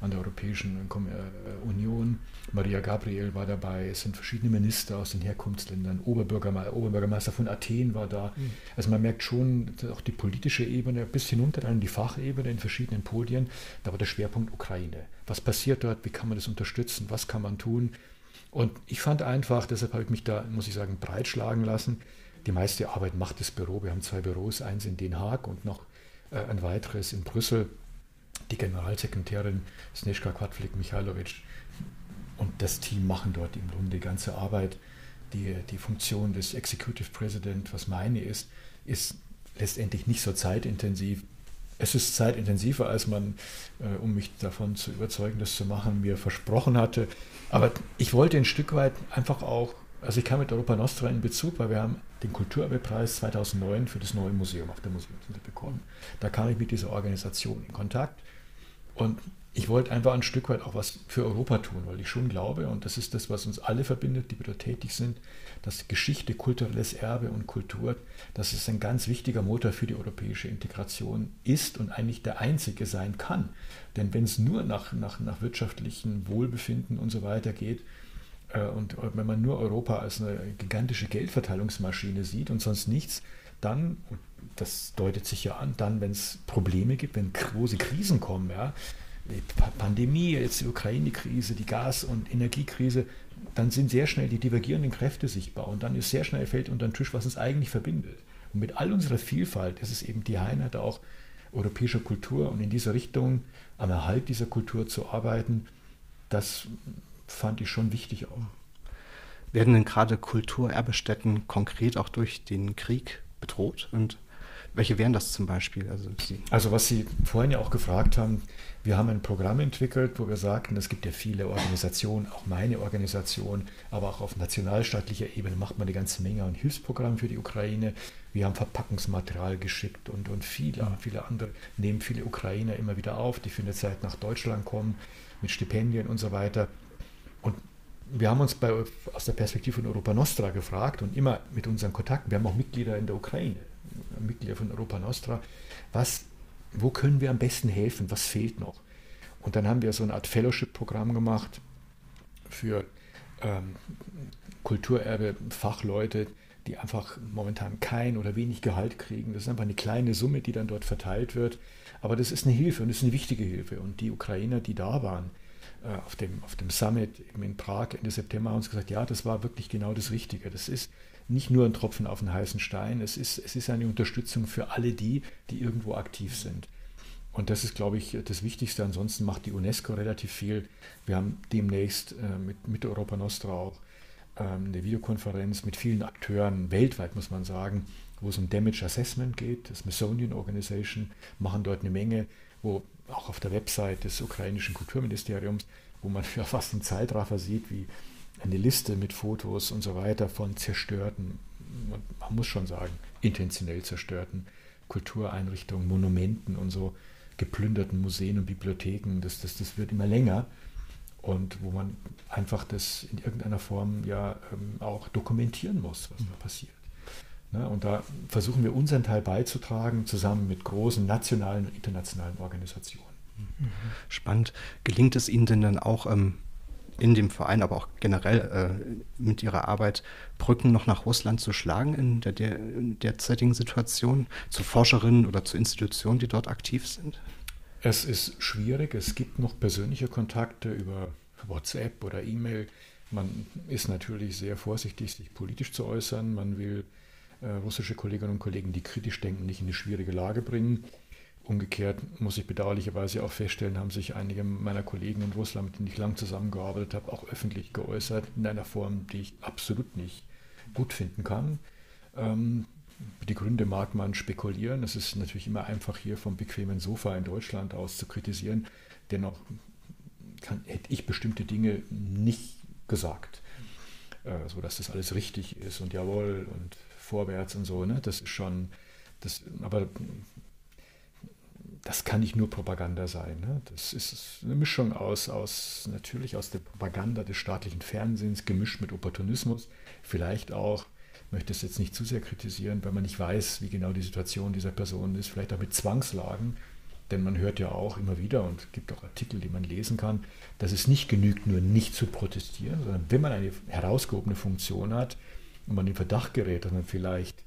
an der Europäischen äh, Union. Maria Gabriel war dabei, es sind verschiedene Minister aus den Herkunftsländern, Oberbürgermeister, Oberbürgermeister von Athen war da. Mhm. Also man merkt schon, auch die politische Ebene bis hinunter an die Fachebene in verschiedenen Podien, da war der Schwerpunkt Ukraine. Was passiert dort, wie kann man das unterstützen, was kann man tun? Und ich fand einfach, deshalb habe ich mich da, muss ich sagen, breitschlagen lassen. Die meiste Arbeit macht das Büro. Wir haben zwei Büros, eins in Den Haag und noch äh, ein weiteres in Brüssel die Generalsekretärin Snezhka Quadflik-Michailovic und das Team machen dort im Grunde die ganze Arbeit. Die, die Funktion des Executive President, was meine ist, ist letztendlich nicht so zeitintensiv. Es ist zeitintensiver, als man, äh, um mich davon zu überzeugen, das zu machen, mir versprochen hatte. Aber ich wollte ein Stück weit einfach auch, also ich kam mit Europa Nostra in Bezug, weil wir haben den Kulturerbepreis 2009 für das neue Museum auf der Museumsinsel bekommen. Da kam ich mit dieser Organisation in Kontakt und ich wollte einfach ein Stück weit auch was für Europa tun, weil ich schon glaube, und das ist das, was uns alle verbindet, die wir da tätig sind, dass Geschichte, kulturelles Erbe und Kultur, dass es ein ganz wichtiger Motor für die europäische Integration ist und eigentlich der einzige sein kann. Denn wenn es nur nach, nach, nach wirtschaftlichem Wohlbefinden und so weiter geht, und wenn man nur Europa als eine gigantische Geldverteilungsmaschine sieht und sonst nichts, dann, das deutet sich ja an, dann, wenn es Probleme gibt, wenn große Krisen kommen, ja, die Pandemie, jetzt die Ukraine-Krise, die Gas- und Energiekrise, dann sind sehr schnell die divergierenden Kräfte sichtbar und dann ist sehr schnell fällt unter den Tisch, was uns eigentlich verbindet. Und mit all unserer Vielfalt ist es eben die Heimat auch europäischer Kultur und in dieser Richtung am Erhalt dieser Kultur zu arbeiten, das fand ich schon wichtig auch. Werden denn gerade Kulturerbestätten konkret auch durch den Krieg bedroht? Und welche wären das zum Beispiel? Also, also, was Sie vorhin ja auch gefragt haben, wir haben ein Programm entwickelt, wo wir sagten, es gibt ja viele Organisationen, auch meine Organisation, aber auch auf nationalstaatlicher Ebene macht man eine ganze Menge an Hilfsprogrammen für die Ukraine. Wir haben Verpackungsmaterial geschickt und, und viele, viele andere nehmen viele Ukrainer immer wieder auf, die für eine Zeit nach Deutschland kommen mit Stipendien und so weiter. Und wir haben uns bei, aus der Perspektive von Europa Nostra gefragt und immer mit unseren Kontakten, wir haben auch Mitglieder in der Ukraine, Mitglieder von Europa Nostra, was, wo können wir am besten helfen, was fehlt noch? Und dann haben wir so eine Art Fellowship-Programm gemacht für ähm, Kulturerbe-Fachleute, die einfach momentan kein oder wenig Gehalt kriegen. Das ist einfach eine kleine Summe, die dann dort verteilt wird. Aber das ist eine Hilfe und das ist eine wichtige Hilfe. Und die Ukrainer, die da waren, auf dem, auf dem Summit in Prag Ende September haben uns gesagt, ja, das war wirklich genau das Richtige. Das ist nicht nur ein Tropfen auf den heißen Stein, es ist, es ist eine Unterstützung für alle die, die irgendwo aktiv sind. Und das ist, glaube ich, das Wichtigste. Ansonsten macht die UNESCO relativ viel. Wir haben demnächst äh, mit, mit Europa Nostra auch ähm, eine Videokonferenz mit vielen Akteuren, weltweit muss man sagen, wo es um Damage Assessment geht. Das Smithsonian Organization machen dort eine Menge, wo auch auf der Website des ukrainischen Kulturministeriums, wo man ja fast im Zeitraffer sieht, wie eine Liste mit Fotos und so weiter von zerstörten, man muss schon sagen, intentionell zerstörten Kultureinrichtungen, Monumenten und so geplünderten Museen und Bibliotheken. Das, das, das wird immer länger und wo man einfach das in irgendeiner Form ja ähm, auch dokumentieren muss, was da passiert. Ne? Und da versuchen wir unseren Teil beizutragen, zusammen mit großen nationalen und internationalen Organisationen. Spannend. Gelingt es Ihnen denn dann auch, ähm, in dem Verein, aber auch generell äh, mit Ihrer Arbeit Brücken noch nach Russland zu schlagen in der, derzeitigen Situation, zu Forscherinnen oder zu Institutionen, die dort aktiv sind? Es ist schwierig. Es gibt noch persönliche Kontakte über WhatsApp oder E-Mail. Man ist natürlich sehr vorsichtig, sich politisch zu äußern. Man will russische Kolleginnen und Kollegen, die kritisch denken, nicht in eine schwierige Lage bringen. Umgekehrt muss ich bedauerlicherweise auch feststellen, haben sich einige meiner Kollegen in Russland, mit denen ich lang zusammengearbeitet habe, auch öffentlich geäußert, in einer Form, die ich absolut nicht gut finden kann. Ähm, die Gründe mag man spekulieren. Es ist natürlich immer einfach, hier vom bequemen Sofa in Deutschland aus zu kritisieren. Dennoch kann, hätte ich bestimmte Dinge nicht gesagt, äh, sodass das alles richtig ist und jawohl und vorwärts und so. Ne? Das ist schon, das, aber das kann nicht nur Propaganda sein. Ne? Das ist eine Mischung aus, aus, natürlich aus der Propaganda des staatlichen Fernsehens, gemischt mit Opportunismus, vielleicht auch möchte es jetzt nicht zu sehr kritisieren, weil man nicht weiß, wie genau die Situation dieser Person ist, vielleicht auch mit Zwangslagen, denn man hört ja auch immer wieder und gibt auch Artikel, die man lesen kann, dass es nicht genügt, nur nicht zu protestieren, sondern wenn man eine herausgehobene Funktion hat und man in Verdacht gerät, dass man vielleicht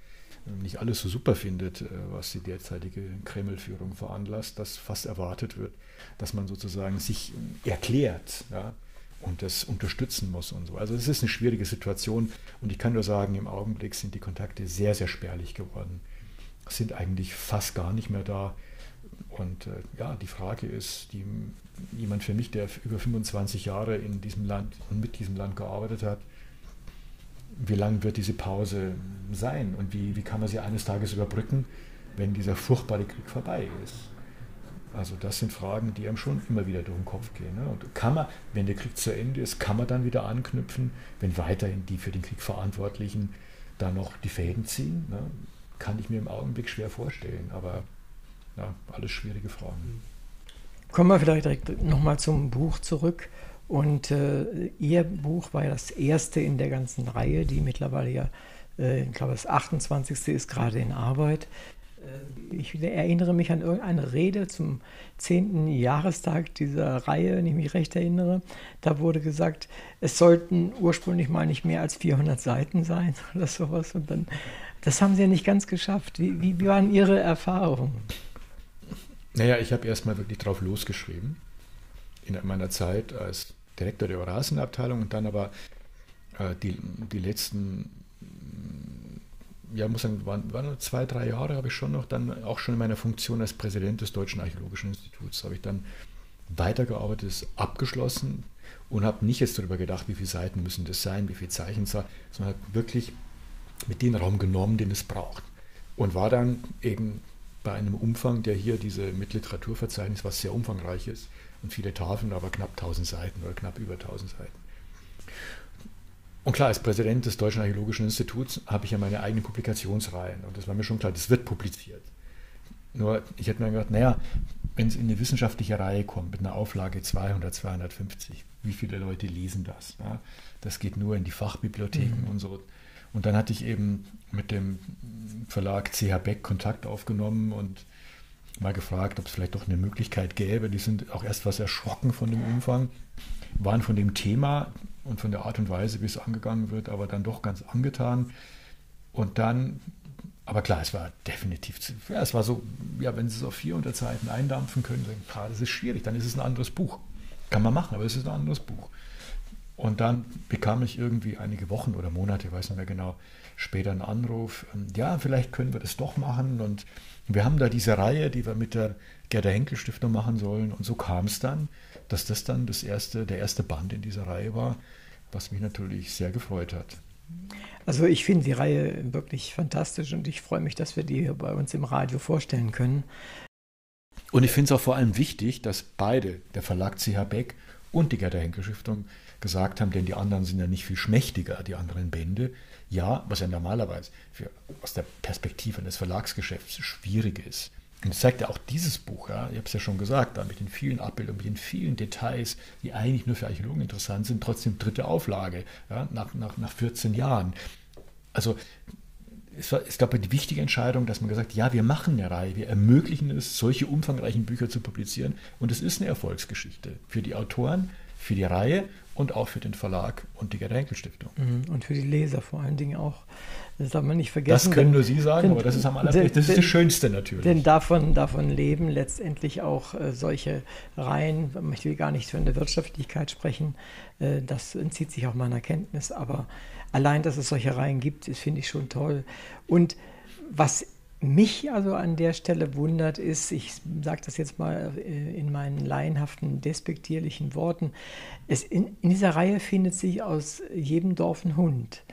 nicht alles so super findet, äh, was die derzeitige Kreml-Führung veranlasst, dass fast erwartet wird, dass man sozusagen sich erklärt. Ja, und das unterstützen muss und so. Also es ist eine schwierige Situation und ich kann nur sagen, im Augenblick sind die Kontakte sehr, sehr spärlich geworden, sind eigentlich fast gar nicht mehr da. Und äh, ja, die Frage ist, die, jemand für mich, der über 25 Jahre in diesem Land und mit diesem Land gearbeitet hat, wie lang wird diese Pause sein und wie, wie kann man sie eines Tages überbrücken, wenn dieser furchtbare Krieg vorbei ist? Also das sind Fragen, die einem schon immer wieder durch den Kopf gehen. Ne? Und kann man, wenn der Krieg zu Ende ist, kann man dann wieder anknüpfen, wenn weiterhin die für den Krieg Verantwortlichen da noch die Fäden ziehen? Ne? Kann ich mir im Augenblick schwer vorstellen, aber ja, alles schwierige Fragen. Kommen wir vielleicht direkt nochmal zum Buch zurück. Und äh, Ihr Buch war ja das erste in der ganzen Reihe, die mittlerweile ja, äh, ich glaube, das 28. ist gerade in Arbeit. Äh, ich erinnere mich an irgendeine Rede zum 10. Jahrestag dieser Reihe, wenn ich mich recht erinnere. Da wurde gesagt, es sollten ursprünglich mal nicht mehr als 400 Seiten sein <laughs> oder sowas. Und dann, das haben Sie ja nicht ganz geschafft. Wie, wie, wie waren Ihre Erfahrungen? Naja, ich habe erstmal wirklich drauf losgeschrieben in meiner Zeit als Direktor der Eurasienabteilung und dann aber äh, die, die letzten ja, muss sagen, waren, waren zwei, drei Jahre habe ich schon noch, dann auch schon in meiner Funktion als Präsident des Deutschen Archäologischen Instituts, habe ich dann weitergearbeitet, ist abgeschlossen und habe nicht jetzt darüber gedacht, wie viele Seiten müssen das sein, wie viele Zeichen, sondern habe wirklich mit dem Raum genommen, den es braucht. Und war dann eben bei einem Umfang, der hier diese Mitliteraturverzeichnis, was sehr umfangreich ist, und viele Tafeln, aber knapp 1000 Seiten oder knapp über 1000 Seiten. Und klar, als Präsident des Deutschen Archäologischen Instituts habe ich ja meine eigenen Publikationsreihen und das war mir schon klar, das wird publiziert. Nur ich hätte mir gedacht, naja, wenn es in eine wissenschaftliche Reihe kommt mit einer Auflage 200, 250, wie viele Leute lesen das? Ja? Das geht nur in die Fachbibliotheken mhm. und so. Und dann hatte ich eben mit dem Verlag CH Beck Kontakt aufgenommen und mal gefragt, ob es vielleicht doch eine Möglichkeit gäbe. Die sind auch erst was erschrocken von dem Umfang, waren von dem Thema und von der Art und Weise, wie es angegangen wird, aber dann doch ganz angetan. Und dann, aber klar, es war definitiv, ja, es war so, ja, wenn Sie es auf 400 Seiten eindampfen können, dann, das ist schwierig, dann ist es ein anderes Buch. Kann man machen, aber es ist ein anderes Buch. Und dann bekam ich irgendwie einige Wochen oder Monate, ich weiß nicht mehr genau, später einen Anruf, ähm, ja, vielleicht können wir das doch machen. Und wir haben da diese Reihe, die wir mit der Gerda Henkel Stiftung machen sollen. Und so kam es dann, dass das dann das erste, der erste Band in dieser Reihe war was mich natürlich sehr gefreut hat. Also ich finde die Reihe wirklich fantastisch und ich freue mich, dass wir die hier bei uns im Radio vorstellen können. Und ich finde es auch vor allem wichtig, dass beide, der Verlag CH Beck und die Gerda Henkel Stiftung, gesagt haben, denn die anderen sind ja nicht viel schmächtiger, die anderen Bände. Ja, was ja normalerweise für, aus der Perspektive eines Verlagsgeschäfts schwierig ist. Und das zeigt ja auch dieses Buch, ja, ich habe es ja schon gesagt, da mit den vielen Abbildungen, mit den vielen Details, die eigentlich nur für Archäologen interessant sind, trotzdem dritte Auflage, ja, nach, nach, nach 14 Jahren. Also es war, es gab die wichtige Entscheidung, dass man gesagt hat, ja, wir machen eine Reihe, wir ermöglichen es, solche umfangreichen Bücher zu publizieren. Und es ist eine Erfolgsgeschichte für die Autoren, für die Reihe und auch für den Verlag und die Gerd-Henkel-Stiftung. Mhm. Und für die Leser vor allen Dingen auch. Das darf man nicht vergessen. Das können nur Sie sagen, denn, aber das ist am allerbesten. Das ist denn, das Schönste natürlich. Denn davon, davon leben letztendlich auch äh, solche Reihen. Ich will gar nicht von der Wirtschaftlichkeit sprechen. Äh, das entzieht sich auch meiner Kenntnis. Aber allein, dass es solche Reihen gibt, finde ich schon toll. Und was mich also an der Stelle wundert, ist, ich sage das jetzt mal äh, in meinen laienhaften, despektierlichen Worten, es in, in dieser Reihe findet sich aus jedem Dorf ein Hund.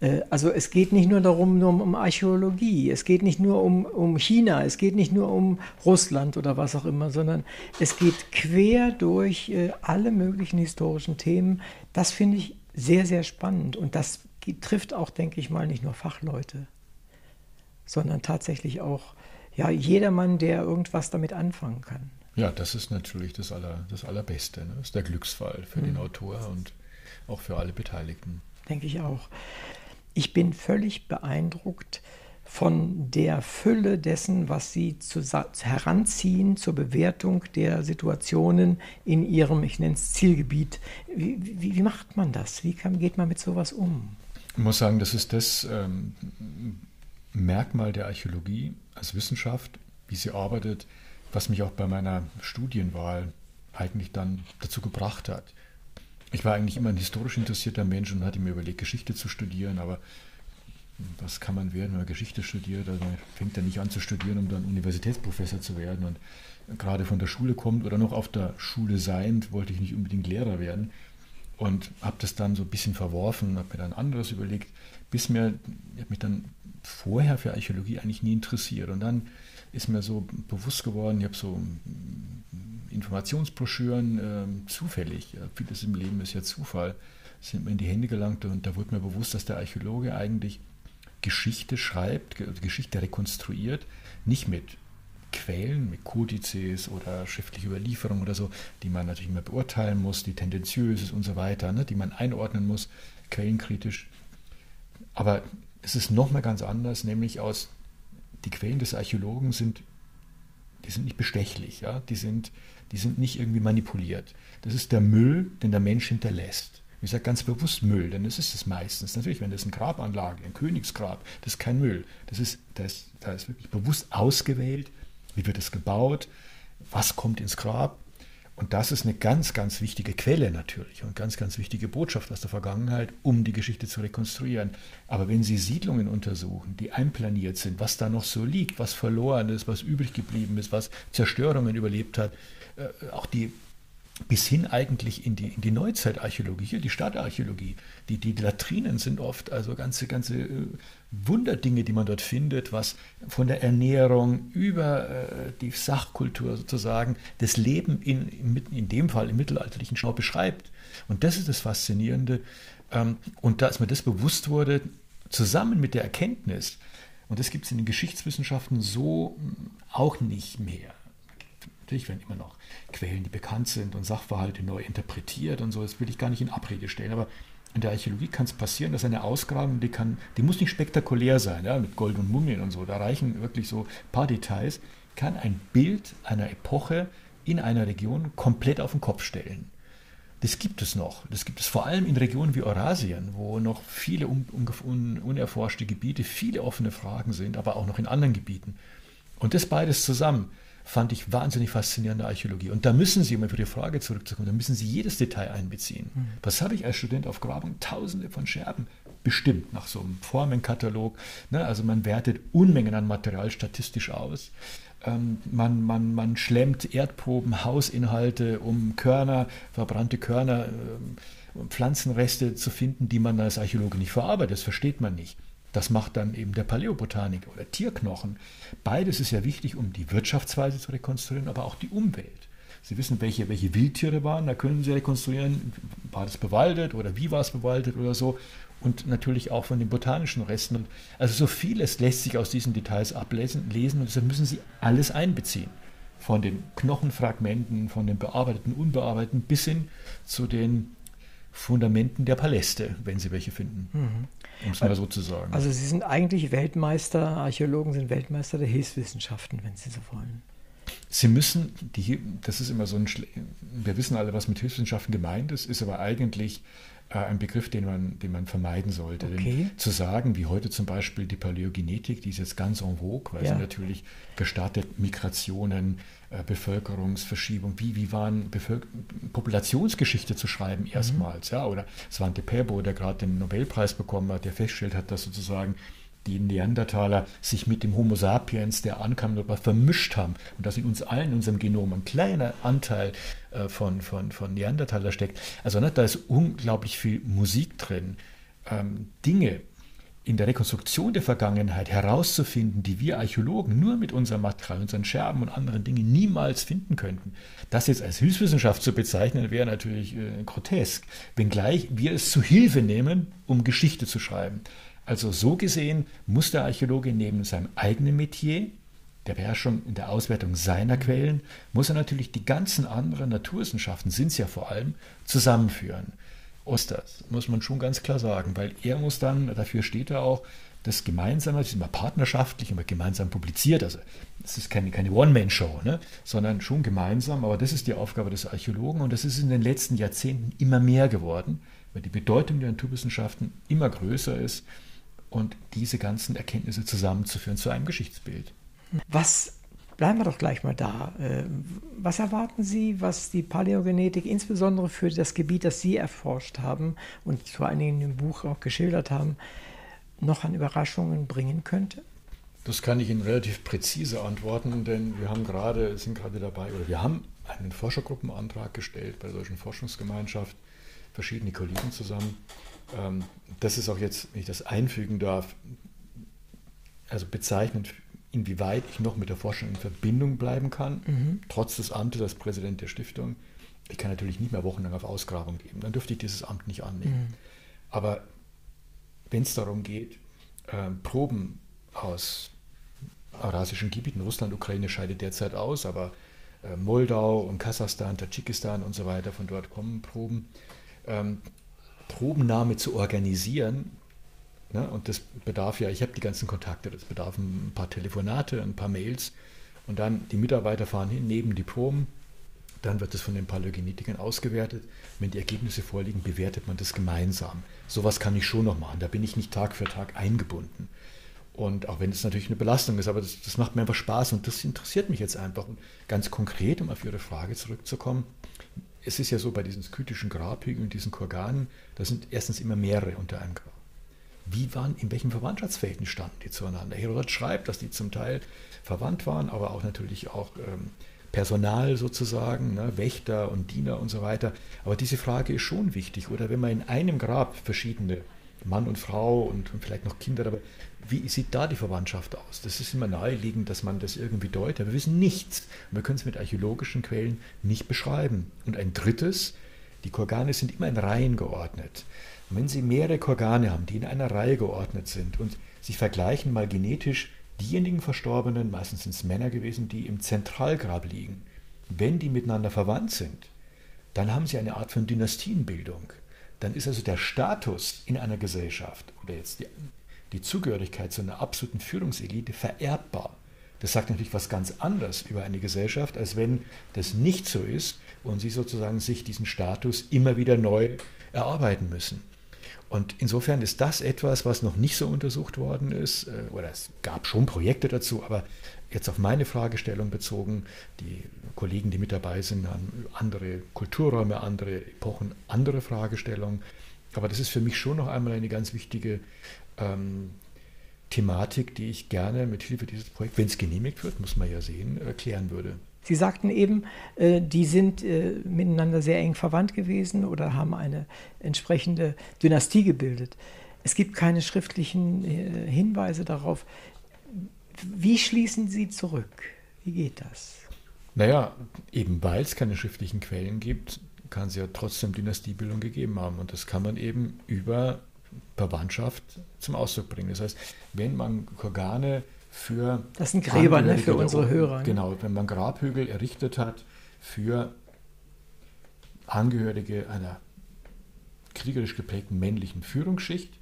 Äh, also es geht nicht nur darum, nur um Archäologie, es geht nicht nur um, um China, es geht nicht nur um Russland oder was auch immer, sondern es geht quer durch äh, alle möglichen historischen Themen. Das finde ich sehr, sehr spannend und das trifft auch, denke ich mal, nicht nur Fachleute, sondern tatsächlich auch ja, jedermann, der irgendwas damit anfangen kann. Ja, das ist natürlich das, Aller, das Allerbeste. Ne? Das ist der Glücksfall für mhm. den Autor und auch für alle Beteiligten. Denke ich auch. Ich bin völlig beeindruckt von der Fülle dessen, was Sie zu, heranziehen zur Bewertung der Situationen in Ihrem, ich nenne es Zielgebiet. Wie, wie, wie macht man das? Wie kann, geht man mit sowas um? Ich muss sagen, das ist das ähm, Merkmal der Archäologie als Wissenschaft, wie sie arbeitet, was mich auch bei meiner Studienwahl eigentlich dann dazu gebracht hat. Ich war eigentlich immer ein historisch interessierter Mensch und hatte mir überlegt, Geschichte zu studieren, aber was kann man werden, wenn man Geschichte studiert? Also man fängt ja nicht an zu studieren, um dann Universitätsprofessor zu werden. Und gerade von der Schule kommt oder noch auf der Schule seiend, wollte ich nicht unbedingt Lehrer werden. Und habe das dann so ein bisschen verworfen, habe mir dann anderes überlegt, bis mir, ich habe mich dann vorher für Archäologie eigentlich nie interessiert und dann ist mir so bewusst geworden, ich habe so Informationsbroschüren äh, zufällig, vieles im Leben ist ja Zufall, sind mir in die Hände gelangt und da wurde mir bewusst, dass der Archäologe eigentlich Geschichte schreibt, Geschichte rekonstruiert, nicht mit Quellen, mit Kodizes oder schriftliche Überlieferungen oder so, die man natürlich immer beurteilen muss, die tendenziös ist und so weiter, ne, die man einordnen muss, quellenkritisch. Aber es ist nochmal ganz anders, nämlich aus die Quellen des Archäologen sind, die sind nicht bestechlich, ja, die sind die sind nicht irgendwie manipuliert. Das ist der Müll, den der Mensch hinterlässt. Ich sage ganz bewusst Müll, denn das ist es meistens. Natürlich, wenn das eine Grabanlage, ein Königsgrab, das ist kein Müll. Das ist, das, da ist wirklich bewusst ausgewählt, wie wird es gebaut, was kommt ins Grab. Und das ist eine ganz, ganz wichtige Quelle natürlich und ganz, ganz wichtige Botschaft aus der Vergangenheit, um die Geschichte zu rekonstruieren. Aber wenn Sie Siedlungen untersuchen, die einplaniert sind, was da noch so liegt, was verloren ist, was übrig geblieben ist, was Zerstörungen überlebt hat, äh, auch die bis hin eigentlich in die, in die Neuzeitarchäologie, hier die Stadtarchäologie. Die, die Latrinen sind oft also ganze, ganze äh, Wunderdinge, die man dort findet, was von der Ernährung über äh, die Sachkultur sozusagen das Leben in, in, dem Fall im mittelalterlichen Schau beschreibt. Und das ist das Faszinierende. Ähm, und da, als mir das bewusst wurde, zusammen mit der Erkenntnis, und das gibt es in den Geschichtswissenschaften so auch nicht mehr Natürlich werden immer noch Quellen, die bekannt sind und Sachverhalte neu interpretiert und so. Das will ich gar nicht in Abrede stellen. Aber in der Archäologie kann es passieren, dass eine Ausgrabung, die, kann, die muss nicht spektakulär sein, ja, mit Gold und Mumien und so. Da reichen wirklich so ein paar Details, kann ein Bild einer Epoche in einer Region komplett auf den Kopf stellen. Das gibt es noch. Das gibt es vor allem in Regionen wie Eurasien, wo noch viele un, un, unerforschte Gebiete, viele offene Fragen sind, aber auch noch in anderen Gebieten. Und das beides zusammen fand ich wahnsinnig faszinierende Archäologie. Und da müssen Sie, um auf Ihre Frage zurückzukommen, da müssen Sie jedes Detail einbeziehen. Mhm. Was habe ich als Student auf Grabung? Tausende von Scherben. Bestimmt nach so einem Formenkatalog. Ne? Also man wertet Unmengen an Material statistisch aus. Ähm, man, man, man schlemmt Erdproben, Hausinhalte, um Körner, verbrannte Körner, äh, Pflanzenreste zu finden, die man als Archäologe nicht verarbeitet. Das versteht man nicht. Das macht dann eben der Paläobotaniker oder Tierknochen. Beides ist ja wichtig, um die Wirtschaftsweise zu rekonstruieren, aber auch die Umwelt. Sie wissen, welche, welche Wildtiere waren, da können Sie rekonstruieren, war das bewaldet oder wie war es bewaldet oder so. Und natürlich auch von den botanischen Resten. Also so vieles lässt sich aus diesen Details ablesen lesen, und deshalb müssen Sie alles einbeziehen. Von den Knochenfragmenten, von den bearbeiteten, unbearbeiteten bis hin zu den Fundamenten der Paläste, wenn Sie welche finden. Mhm um es mal so zu sagen. Also Sie sind eigentlich Weltmeister, Archäologen sind Weltmeister der Hilfswissenschaften, wenn Sie so wollen. Sie müssen, die, das ist immer so ein, wir wissen alle, was mit Hilfswissenschaften gemeint ist, ist aber eigentlich ein Begriff, den man, den man vermeiden sollte. Okay. Zu sagen, wie heute zum Beispiel die Paläogenetik, die ist jetzt ganz en vogue, weil ja. sie natürlich gestartet Migrationen, äh, Bevölkerungsverschiebung, wie, wie waren Bevölker Populationsgeschichte zu schreiben mhm. erstmals, mhm. ja, oder Svante Pääbo, der gerade den Nobelpreis bekommen hat, der feststellt hat, dass sozusagen die Neandertaler sich mit dem Homo sapiens, der ankam, vermischt haben und dass in uns allen, in unserem Genom, ein kleiner Anteil äh, von, von, von Neandertaler steckt. Also ne, da ist unglaublich viel Musik drin. Ähm, Dinge in der Rekonstruktion der Vergangenheit herauszufinden, die wir Archäologen nur mit unserem Material, unseren Scherben und anderen Dingen niemals finden könnten. Das jetzt als Hilfswissenschaft zu bezeichnen, wäre natürlich äh, grotesk, wenngleich wir es zu Hilfe nehmen, um Geschichte zu schreiben. Also so gesehen muss der Archäologe neben seinem eigenen Metier, der Beherrschung in der Auswertung seiner Quellen, muss er natürlich die ganzen anderen Naturwissenschaften, sind es ja vor allem, zusammenführen. Osters, muss man schon ganz klar sagen, weil er muss dann, dafür steht er auch, das gemeinsam, das ist immer partnerschaftlich, immer gemeinsam publiziert. Also es ist keine, keine One-Man-Show, ne? sondern schon gemeinsam. Aber das ist die Aufgabe des Archäologen und das ist in den letzten Jahrzehnten immer mehr geworden, weil die Bedeutung der Naturwissenschaften immer größer ist und diese ganzen Erkenntnisse zusammenzuführen zu einem Geschichtsbild. Was bleiben wir doch gleich mal da. Äh, was erwarten Sie, was die Paläogenetik insbesondere für das Gebiet, das Sie erforscht haben und vor allen Dingen im Buch auch geschildert haben, noch an Überraschungen bringen könnte? Das kann ich Ihnen relativ präzise antworten, denn wir haben gerade, sind gerade dabei, oder wir haben einen Forschergruppenantrag gestellt bei der Deutschen Forschungsgemeinschaft, verschiedene Kollegen zusammen, das ist auch jetzt, wenn ich das einfügen darf, also bezeichnend, inwieweit ich noch mit der Forschung in Verbindung bleiben kann, mhm. trotz des Amtes als Präsident der Stiftung. Ich kann natürlich nicht mehr wochenlang auf Ausgrabung geben, dann dürfte ich dieses Amt nicht annehmen. Mhm. Aber wenn es darum geht, äh, Proben aus eurasischen Gebieten, Russland, Ukraine scheidet derzeit aus, aber äh, Moldau und Kasachstan, Tadschikistan und so weiter, von dort kommen Proben. Ähm, Probennahme zu organisieren, ne, und das bedarf ja, ich habe die ganzen Kontakte, das bedarf ein paar Telefonate, ein paar Mails und dann die Mitarbeiter fahren hin, nehmen die Proben, dann wird das von den Paläogenetikern ausgewertet. Wenn die Ergebnisse vorliegen, bewertet man das gemeinsam. Sowas kann ich schon noch machen, da bin ich nicht Tag für Tag eingebunden. Und auch wenn es natürlich eine Belastung ist, aber das, das, macht mir einfach Spaß und das interessiert mich jetzt einfach. Und ganz konkret, um auf Ihre Frage zurückzukommen, es ist ja so bei diesen skytischen Grabhügeln, diesen Kurganen, da sind erstens immer mehrere unter einem Grab. Wie waren, in welchem Verwandtschaftsverhältnis standen die zueinander? Herodot schreibt, dass die zum Teil verwandt waren, aber auch natürlich auch ähm, Personal sozusagen, ne, Wächter und Diener und so weiter. Aber diese Frage ist schon wichtig. Oder wenn man in einem Grab verschiedene Mann und Frau und, und vielleicht noch Kinder dabei, wie sieht da die Verwandtschaft aus? Das ist immer naheliegend, dass man das irgendwie deutet. Wir wissen nichts. Wir können es mit archäologischen Quellen nicht beschreiben. Und ein drittes, die Korgane sind immer in Reihen geordnet. Und wenn Sie mehrere Korgane haben, die in einer Reihe geordnet sind und sich vergleichen mal genetisch diejenigen Verstorbenen, meistens sind es Männer gewesen, die im Zentralgrab liegen, wenn die miteinander verwandt sind, dann haben Sie eine Art von Dynastienbildung. Dann ist also der Status in einer Gesellschaft oder jetzt die die Zugehörigkeit zu einer absoluten Führungselite vererbbar. Das sagt natürlich was ganz anderes über eine Gesellschaft, als wenn das nicht so ist und sie sozusagen sich diesen Status immer wieder neu erarbeiten müssen. Und insofern ist das etwas, was noch nicht so untersucht worden ist, äh, oder es gab schon Projekte dazu, aber jetzt auf meine Fragestellung bezogen, die Kollegen, die mit dabei sind, haben andere Kulturräume, andere Epochen, andere Fragestellungen. Aber das ist für mich schon noch einmal eine ganz wichtige ähm, Thematik, die ich gerne mit Hilfe dieses Projekts, wenn es genehmigt wird, muss man ja sehen, erklären würde. Sie sagten eben, äh, die sind äh, miteinander sehr eng verwandt gewesen oder haben eine entsprechende Dynastie gebildet. Es gibt keine schriftlichen äh, Hinweise darauf. Wie schließen Sie zurück? Wie geht das? Naja, eben weil es keine schriftlichen Quellen gibt, kann es ja trotzdem Dynastiebildung gegeben haben. Und das kann man eben über Verwandtschaft zum Ausdruck bringen. Das heißt, wenn man Kurgane für. Das sind Gräber ne, für unsere Hörer. Ne? Genau, wenn man Grabhügel errichtet hat für Angehörige einer kriegerisch geprägten männlichen Führungsschicht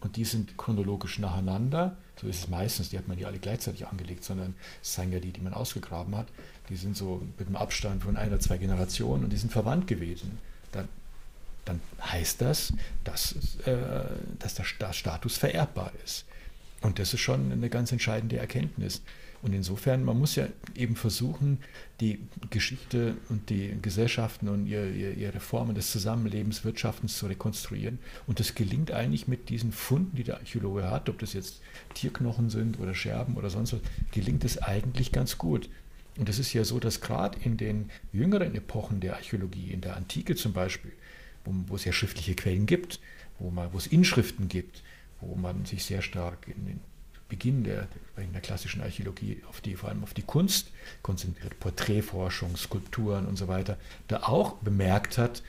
und die sind chronologisch nacheinander. So ist es meistens, die hat man ja alle gleichzeitig angelegt, sondern es seien ja die, die man ausgegraben hat. Die sind so mit einem Abstand von ein oder zwei Generationen und die sind verwandt gewesen. Dann, heißt das, dass, äh, dass der Status vererbbar ist. Und das ist schon eine ganz entscheidende Erkenntnis. Und insofern, man muss ja eben versuchen, die Geschichte und die Gesellschaften und ihre, ihre Formen des Zusammenlebens, Wirtschaftens zu rekonstruieren. Und das gelingt eigentlich mit diesen Funden, die der Archäologe hat, ob das jetzt Tierknochen sind oder Scherben oder sonst was, gelingt es eigentlich ganz gut. Und es ist ja so, dass gerade in den jüngeren Epochen der Archäologie, in der Antike zum Beispiel, wo, wo es ja schriftliche Quellen gibt, wo, man, wo es Inschriften gibt, wo man sich sehr stark in den Beginn der, der klassischen Archäologie auf die, vor allem auf die Kunst konzentriert, Porträtforschung, Skulpturen und so weiter, da auch bemerkt hat,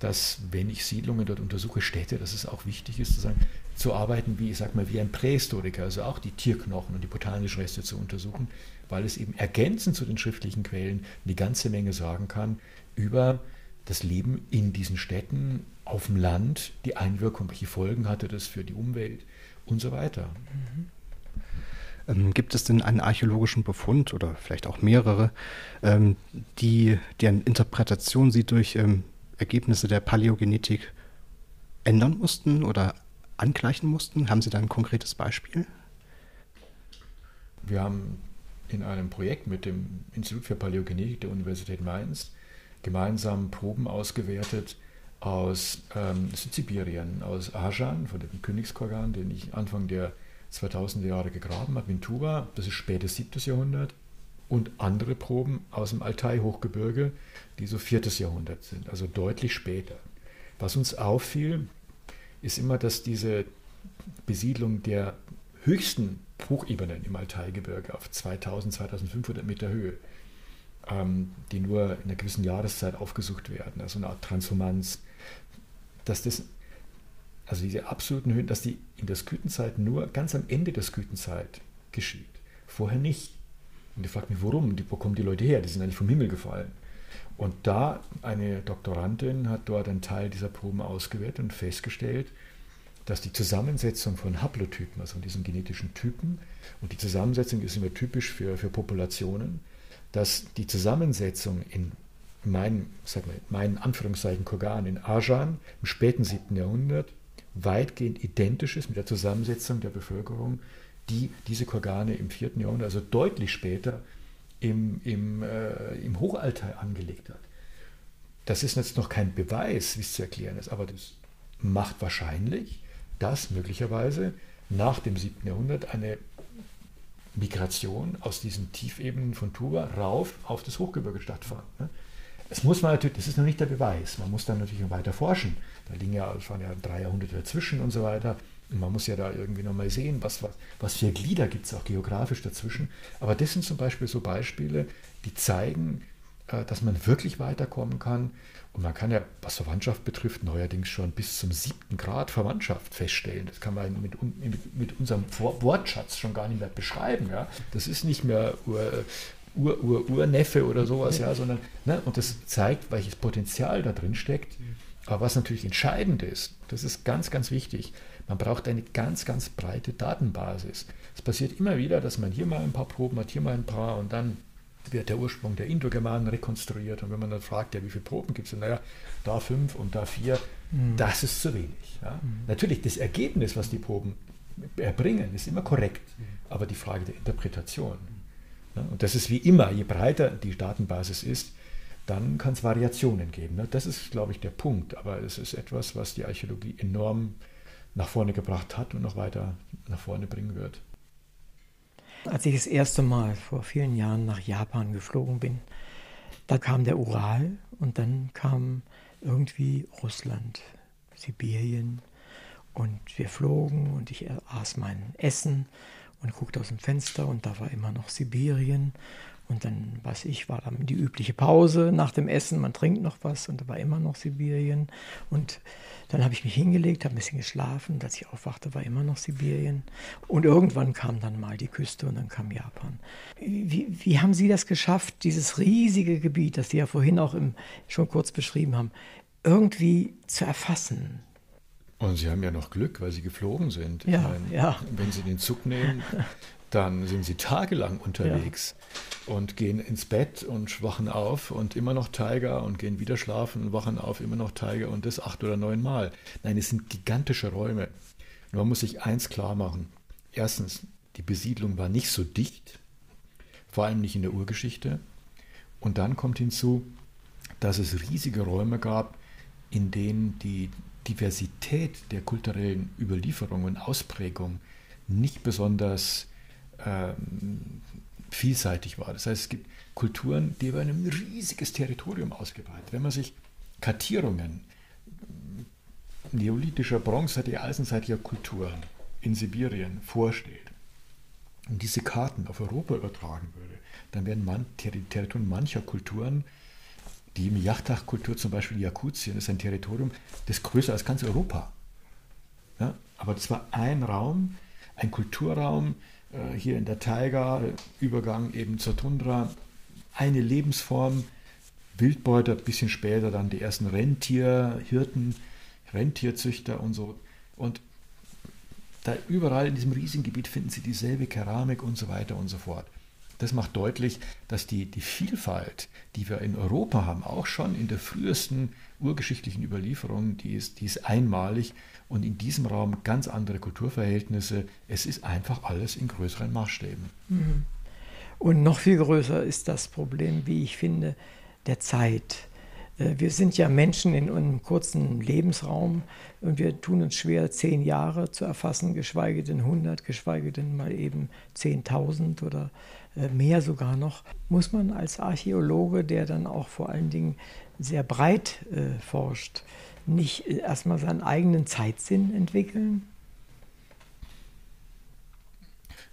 dass wenn ich Siedlungen dort untersuche, Städte, dass es auch wichtig ist, zu, sagen, zu arbeiten wie, ich sag mal, wie ein Prähistoriker, also auch die Tierknochen und die botanischen Reste zu untersuchen, weil es eben ergänzend zu den schriftlichen Quellen eine ganze Menge sagen kann über das Leben in diesen Städten, auf dem Land, die Einwirkung, welche Folgen hatte das für die Umwelt und so weiter. Mhm. Ähm, gibt es denn einen archäologischen Befund oder vielleicht auch mehrere, ähm, die, deren Interpretation Sie durch ähm, Ergebnisse der Paläogenetik ändern mussten oder angleichen mussten? Haben Sie da ein konkretes Beispiel? Wir haben in einem Projekt mit dem Institut für Paläogenetik der Universität Mainz gemeinsam Proben ausgewertet aus ähm, Südsibirien, aus Ajan, von dem Königskorgan, den ich Anfang der 2000er Jahre gegraben hat, Vintura, das ist spätes 7. Jahrhundert, und andere Proben aus dem Altai-Hochgebirge, die so 4. Jahrhundert sind, also deutlich später. Was uns auffiel, ist immer, dass diese Besiedlung der höchsten Hochebenen im Altai-Gebirge auf 2000, 2500 Meter Höhe, die nur in einer gewissen Jahreszeit aufgesucht werden, also eine Art Transformanz, dass das also diese absoluten Höhen, dass die in der Skütenzeit nur ganz am Ende der Skütenzeit geschieht. Vorher nicht. Und ich frage mich, warum? wo kommen die Leute her? Die sind eigentlich vom Himmel gefallen. Und da eine Doktorandin hat dort einen Teil dieser Proben ausgewertet und festgestellt, dass die Zusammensetzung von Haplotypen, also von diesen genetischen Typen, und die Zusammensetzung ist immer typisch für, für Populationen, dass die Zusammensetzung in meinen, sag mal, meinen Anführungszeichen Kogan in Ajan im späten 7. Jahrhundert weitgehend identisch ist mit der Zusammensetzung der Bevölkerung, die diese Korgane im 4. Jahrhundert, also deutlich später, im, im, äh, im Hochalter angelegt hat. Das ist jetzt noch kein Beweis, wie es zu erklären ist, aber das macht wahrscheinlich, dass möglicherweise nach dem 7. Jahrhundert eine Migration aus diesen Tiefebenen von Tuba rauf auf das Hochgebirge stattfand. Ne? Das muss man natürlich, das ist noch nicht der Beweis. Man muss dann natürlich noch weiter forschen. Da liegen ja, es waren ja drei Jahrhunderte dazwischen und so weiter. Und man muss ja da irgendwie nochmal sehen, was, was, was für Glieder gibt es auch geografisch dazwischen. Aber das sind zum Beispiel so Beispiele, die zeigen, äh, dass man wirklich weiterkommen kann. Und man kann ja, was Verwandtschaft betrifft, neuerdings schon bis zum siebten Grad Verwandtschaft feststellen. Das kann man mit, mit, mit unserem Wortschatz schon gar nicht mehr beschreiben. Ja? Das ist nicht mehr Ur-Ur-Urneffe oder sowas, ja, sondern, ne, und das zeigt, welches Potenzial da drin steckt. Aber was natürlich entscheidend ist, das ist ganz, ganz wichtig, man braucht eine ganz, ganz breite Datenbasis. Es passiert immer wieder, dass man hier mal ein paar Proben hat, hier mal ein paar und dann wird der Ursprung der Indogermanen rekonstruiert. Und wenn man dann fragt, ja, wie viele Proben gibt es? Naja, da fünf und da vier, mhm. das ist zu wenig. Ja. Mhm. Natürlich, das Ergebnis, was die Proben erbringen, ist immer korrekt, mhm. aber die Frage der Interpretation. Und das ist wie immer, je breiter die Datenbasis ist, dann kann es Variationen geben. Das ist, glaube ich, der Punkt. Aber es ist etwas, was die Archäologie enorm nach vorne gebracht hat und noch weiter nach vorne bringen wird. Als ich das erste Mal vor vielen Jahren nach Japan geflogen bin, da kam der Ural und dann kam irgendwie Russland, Sibirien und wir flogen und ich aß mein Essen und guckte aus dem Fenster und da war immer noch Sibirien. Und dann, weiß ich, war dann die übliche Pause nach dem Essen, man trinkt noch was und da war immer noch Sibirien. Und dann habe ich mich hingelegt, habe ein bisschen geschlafen und als ich aufwachte, war immer noch Sibirien. Und irgendwann kam dann mal die Küste und dann kam Japan. Wie, wie haben Sie das geschafft, dieses riesige Gebiet, das Sie ja vorhin auch im, schon kurz beschrieben haben, irgendwie zu erfassen? Und Sie haben ja noch Glück, weil Sie geflogen sind. Ja, meine, ja. Wenn Sie den Zug nehmen, <laughs> dann sind Sie tagelang unterwegs ja. und gehen ins Bett und wachen auf und immer noch Tiger und gehen wieder schlafen und wachen auf, immer noch Tiger und das acht oder neun Mal. Nein, es sind gigantische Räume. Und man muss sich eins klar machen. Erstens, die Besiedlung war nicht so dicht, vor allem nicht in der Urgeschichte. Und dann kommt hinzu, dass es riesige Räume gab, in denen die Diversität der kulturellen Überlieferung und Ausprägung nicht besonders ähm, vielseitig war. Das heißt, es gibt Kulturen, die über ein riesiges Territorium ausgebreitet. Wenn man sich Kartierungen neolithischer, bronzezeitlicher, eisenzeitlicher Kulturen in Sibirien vorstellt und diese Karten auf Europa übertragen würde, dann werden man, Territorien mancher Kulturen die Yachtach-Kultur, zum Beispiel Jakutien, ist ein Territorium, das größer als ganz Europa. Ja, aber das war ein Raum, ein Kulturraum, hier in der Taiga, Übergang eben zur Tundra, eine Lebensform, Wildbeute, ein bisschen später dann die ersten Rentierhirten, Rentierzüchter und so. Und da überall in diesem riesigen Gebiet finden Sie dieselbe Keramik und so weiter und so fort. Das macht deutlich, dass die, die Vielfalt, die wir in Europa haben, auch schon in der frühesten urgeschichtlichen Überlieferung, die ist, die ist einmalig und in diesem Raum ganz andere Kulturverhältnisse. Es ist einfach alles in größeren Maßstäben. Mhm. Und noch viel größer ist das Problem, wie ich finde, der Zeit. Äh, wir sind ja Menschen in einem kurzen Lebensraum und wir tun uns schwer, zehn Jahre zu erfassen, geschweige denn 100, geschweige denn mal eben 10.000 oder äh, mehr sogar noch. Muss man als Archäologe, der dann auch vor allen Dingen sehr breit äh, forscht, nicht erstmal seinen eigenen Zeitsinn entwickeln?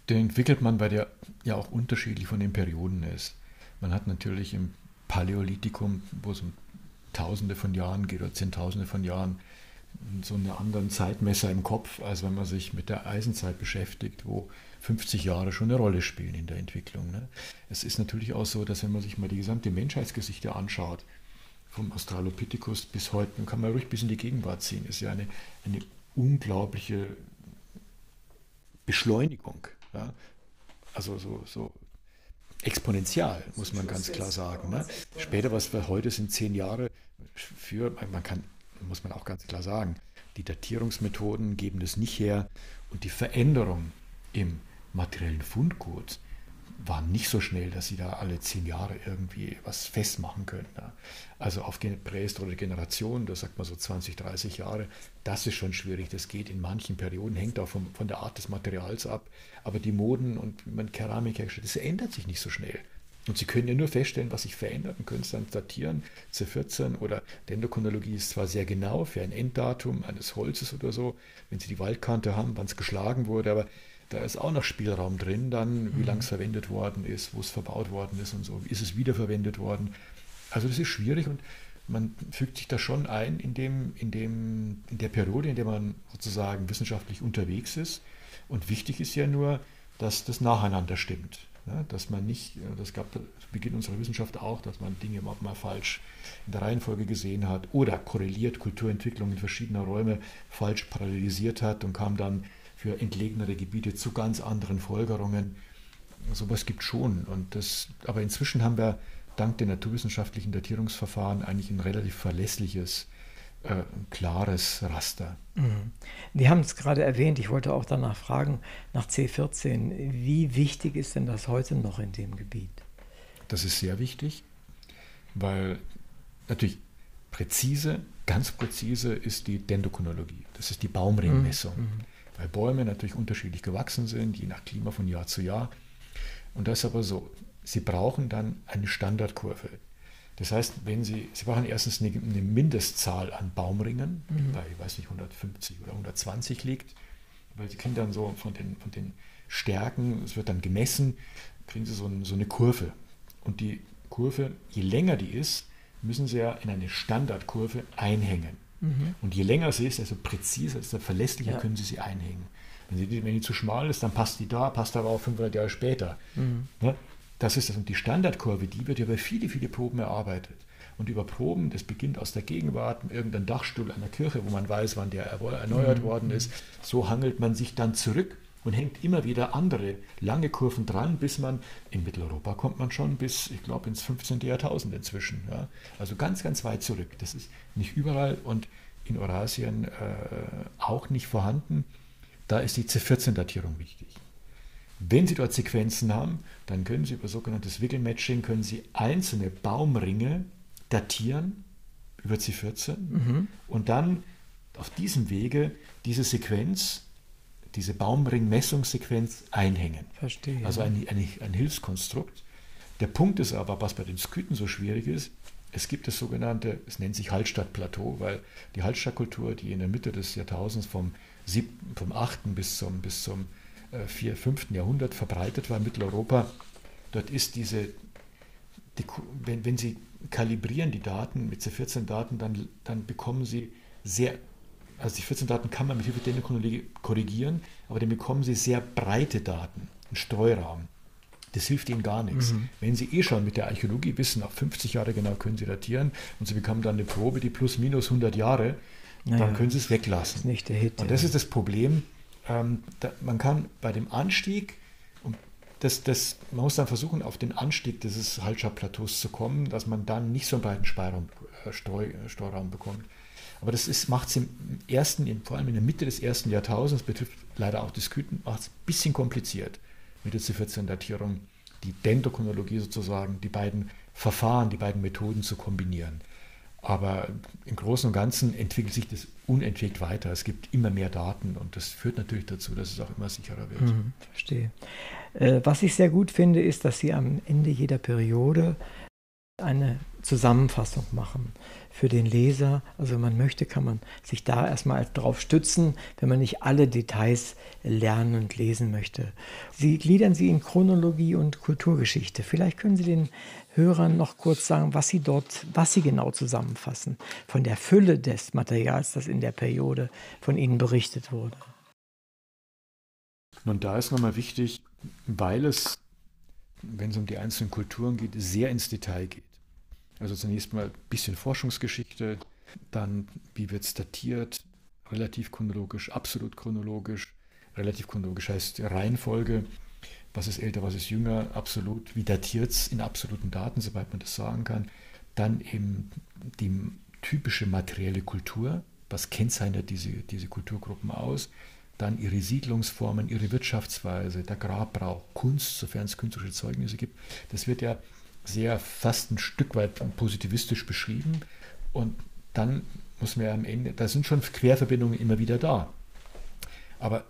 Den entwickelt man, weil der ja auch unterschiedlich von den Perioden ist. Man hat natürlich im Paläolithikum, wo es um Tausende von Jahren geht oder Zehntausende von Jahren, so einen anderen Zeitmesser im Kopf, als wenn man sich mit der Eisenzeit beschäftigt, wo 50 Jahre schon eine Rolle spielen in der Entwicklung. Ne? Es ist natürlich auch so, dass wenn man sich mal die gesamte Menschheitsgeschichte anschaut, vom Australopithecus bis heute, dann kann man ruhig bis in die Gegenwart ziehen. Es ist ja eine, eine unglaubliche Beschleunigung. Ja? Also so, so exponentiell, muss man ganz klar sagen. Ne? Später, was wir heute sind, zehn Jahre für, man kann, muss man auch ganz klar sagen, die Datierungsmethoden geben das nicht her und die Veränderung im materiellen Fundgut war nicht so schnell, dass sie da alle zehn Jahre irgendwie was festmachen können. Also auf prähistorische Generation, da sagt man so 20, 30 Jahre, das ist schon schwierig. Das geht in manchen Perioden, hängt auch vom, von der Art des Materials ab. Aber die Moden und wie man Keramik herstellt, das ändert sich nicht so schnell. Und Sie können ja nur feststellen, was sich verändert und können es dann datieren. C14 oder Dendrochronologie ist zwar sehr genau für ein Enddatum eines Holzes oder so, wenn Sie die Waldkante haben, wann es geschlagen wurde, aber da ist auch noch Spielraum drin, dann wie mhm. lange es verwendet worden ist, wo es verbaut worden ist und so, wie ist es wiederverwendet worden. Also das ist schwierig und man fügt sich da schon ein in, dem, in, dem, in der Periode, in der man sozusagen wissenschaftlich unterwegs ist. Und wichtig ist ja nur, dass das nacheinander stimmt. Ja, dass man nicht, das gab zu Beginn unserer Wissenschaft auch, dass man Dinge mal falsch in der Reihenfolge gesehen hat oder korreliert Kulturentwicklung in verschiedener Räume falsch parallelisiert hat und kam dann für entlegenere Gebiete zu ganz anderen Folgerungen. Sowas gibt schon. Und das, aber inzwischen haben wir dank der naturwissenschaftlichen Datierungsverfahren eigentlich ein relativ verlässliches, äh, klares Raster. Mhm. Sie haben es gerade erwähnt, ich wollte auch danach fragen, nach C14, wie wichtig ist denn das heute noch in dem Gebiet? Das ist sehr wichtig, weil natürlich präzise, ganz präzise ist die Dendrochronologie. Das ist die Baumringmessung. Mhm. mhm weil Bäume natürlich unterschiedlich gewachsen sind, je nach Klima von Jahr zu Jahr. Und das ist aber so, Sie brauchen dann eine Standardkurve. Das heißt, wenn Sie, Sie brauchen erstens eine, eine Mindestzahl an Baumringen, die mhm. bei, ich weiß nicht, 150 oder 120 liegt, weil Sie kriegen dann so von den, von den Stärken, es wird dann gemessen, kriegen Sie so, ein, so eine Kurve. Und die Kurve, je länger die ist, müssen Sie ja in eine Standardkurve einhängen. Mhm. Und je länger sie ist, desto präziser, desto verlässlicher ja. können Sie sie einhängen. Wenn, sie, wenn die zu schmal ist, dann passt die da, passt aber auch 500 Jahre später. Mhm. Ne? Das ist das. Und die Standardkurve, die wird ja bei viele, viele Proben erarbeitet. und über Proben, das beginnt aus der Gegenwart, irgendein Dachstuhl einer Kirche, wo man weiß, wann der erneuert mhm. worden ist. So hangelt man sich dann zurück und hängt immer wieder andere lange Kurven dran, bis man in Mitteleuropa kommt man schon bis, ich glaube, ins 15. Jahrtausend inzwischen. Ja. Also ganz, ganz weit zurück. Das ist nicht überall und in Eurasien äh, auch nicht vorhanden. Da ist die C14-Datierung wichtig. Wenn Sie dort Sequenzen haben, dann können Sie über sogenanntes Wiggle-Matching können Sie einzelne Baumringe datieren über C14 mhm. und dann auf diesem Wege diese Sequenz, diese Baumring-Messungssequenz einhängen. Verstehe. Also ein, ein, ein Hilfskonstrukt. Der Punkt ist aber, was bei den Sküten so schwierig ist, es gibt das sogenannte, es nennt sich Hallstattplateau, weil die Hallstattkultur, die in der Mitte des Jahrtausends vom, 7., vom 8. bis zum, bis zum 4., äh, 5. Jahrhundert verbreitet war in Mitteleuropa, dort ist diese, die, wenn, wenn Sie kalibrieren die Daten mit C14-Daten, dann, dann bekommen Sie sehr, also die 14 Daten kann man mit Hilfe der Chronologie korrigieren, aber dann bekommen Sie sehr breite Daten, einen Streuraum. Das hilft ihnen gar nichts. Mhm. Wenn sie eh schon mit der Archäologie wissen, auf 50 Jahre genau können sie datieren und sie bekommen dann eine Probe, die plus minus 100 Jahre, naja, dann können sie es weglassen. Das ist nicht der Hit, und das ja. ist das Problem. Ähm, da, man kann bei dem Anstieg, das, das, man muss dann versuchen, auf den Anstieg dieses Halscher-Plateaus zu kommen, dass man dann nicht so einen breiten Speiraum, äh, Streu, äh, bekommt. Aber das macht es im ersten, vor allem in der Mitte des ersten Jahrtausends, betrifft leider auch die Sküten, macht es ein bisschen kompliziert mit der C14-Datierung, die Dendrochronologie sozusagen, die beiden Verfahren, die beiden Methoden zu kombinieren. Aber im Großen und Ganzen entwickelt sich das unentwegt weiter. Es gibt immer mehr Daten und das führt natürlich dazu, dass es auch immer sicherer wird. Mhm, verstehe. Äh, was ich sehr gut finde, ist, dass Sie am Ende jeder Periode eine Zusammenfassung machen für den Leser. Also wenn man möchte, kann man sich da erstmal drauf stützen, wenn man nicht alle Details lernen und lesen möchte. Sie gliedern sie in Chronologie und Kulturgeschichte. Vielleicht können Sie den Hörern noch kurz sagen, was Sie dort, was Sie genau zusammenfassen von der Fülle des Materials, das in der Periode von Ihnen berichtet wurde. Nun, da ist nochmal wichtig, weil es, wenn es um die einzelnen Kulturen geht, sehr ins Detail geht. Also zunächst mal ein bisschen Forschungsgeschichte, dann wie wird es datiert, relativ chronologisch, absolut chronologisch. Relativ chronologisch heißt Reihenfolge, was ist älter, was ist jünger, absolut, wie datiert es in absoluten Daten, soweit man das sagen kann. Dann eben die typische materielle Kultur, was kennzeichnet diese, diese Kulturgruppen aus. Dann ihre Siedlungsformen, ihre Wirtschaftsweise, der Grabbrauch, Kunst, sofern es künstlerische Zeugnisse gibt. Das wird ja sehr fast ein Stück weit positivistisch beschrieben. Und dann muss man ja am Ende, da sind schon Querverbindungen immer wieder da. Aber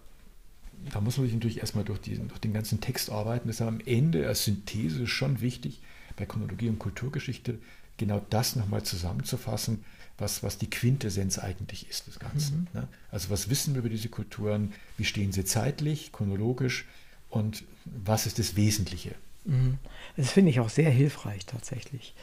da muss man sich natürlich erstmal durch, diesen, durch den ganzen Text arbeiten. Deshalb am Ende als Synthese schon wichtig, bei Chronologie und Kulturgeschichte genau das nochmal zusammenzufassen, was, was die Quintessenz eigentlich ist des Ganzen. Mhm. Ne? Also was wissen wir über diese Kulturen, wie stehen sie zeitlich, chronologisch und was ist das Wesentliche? Mhm. Das finde ich auch sehr hilfreich tatsächlich.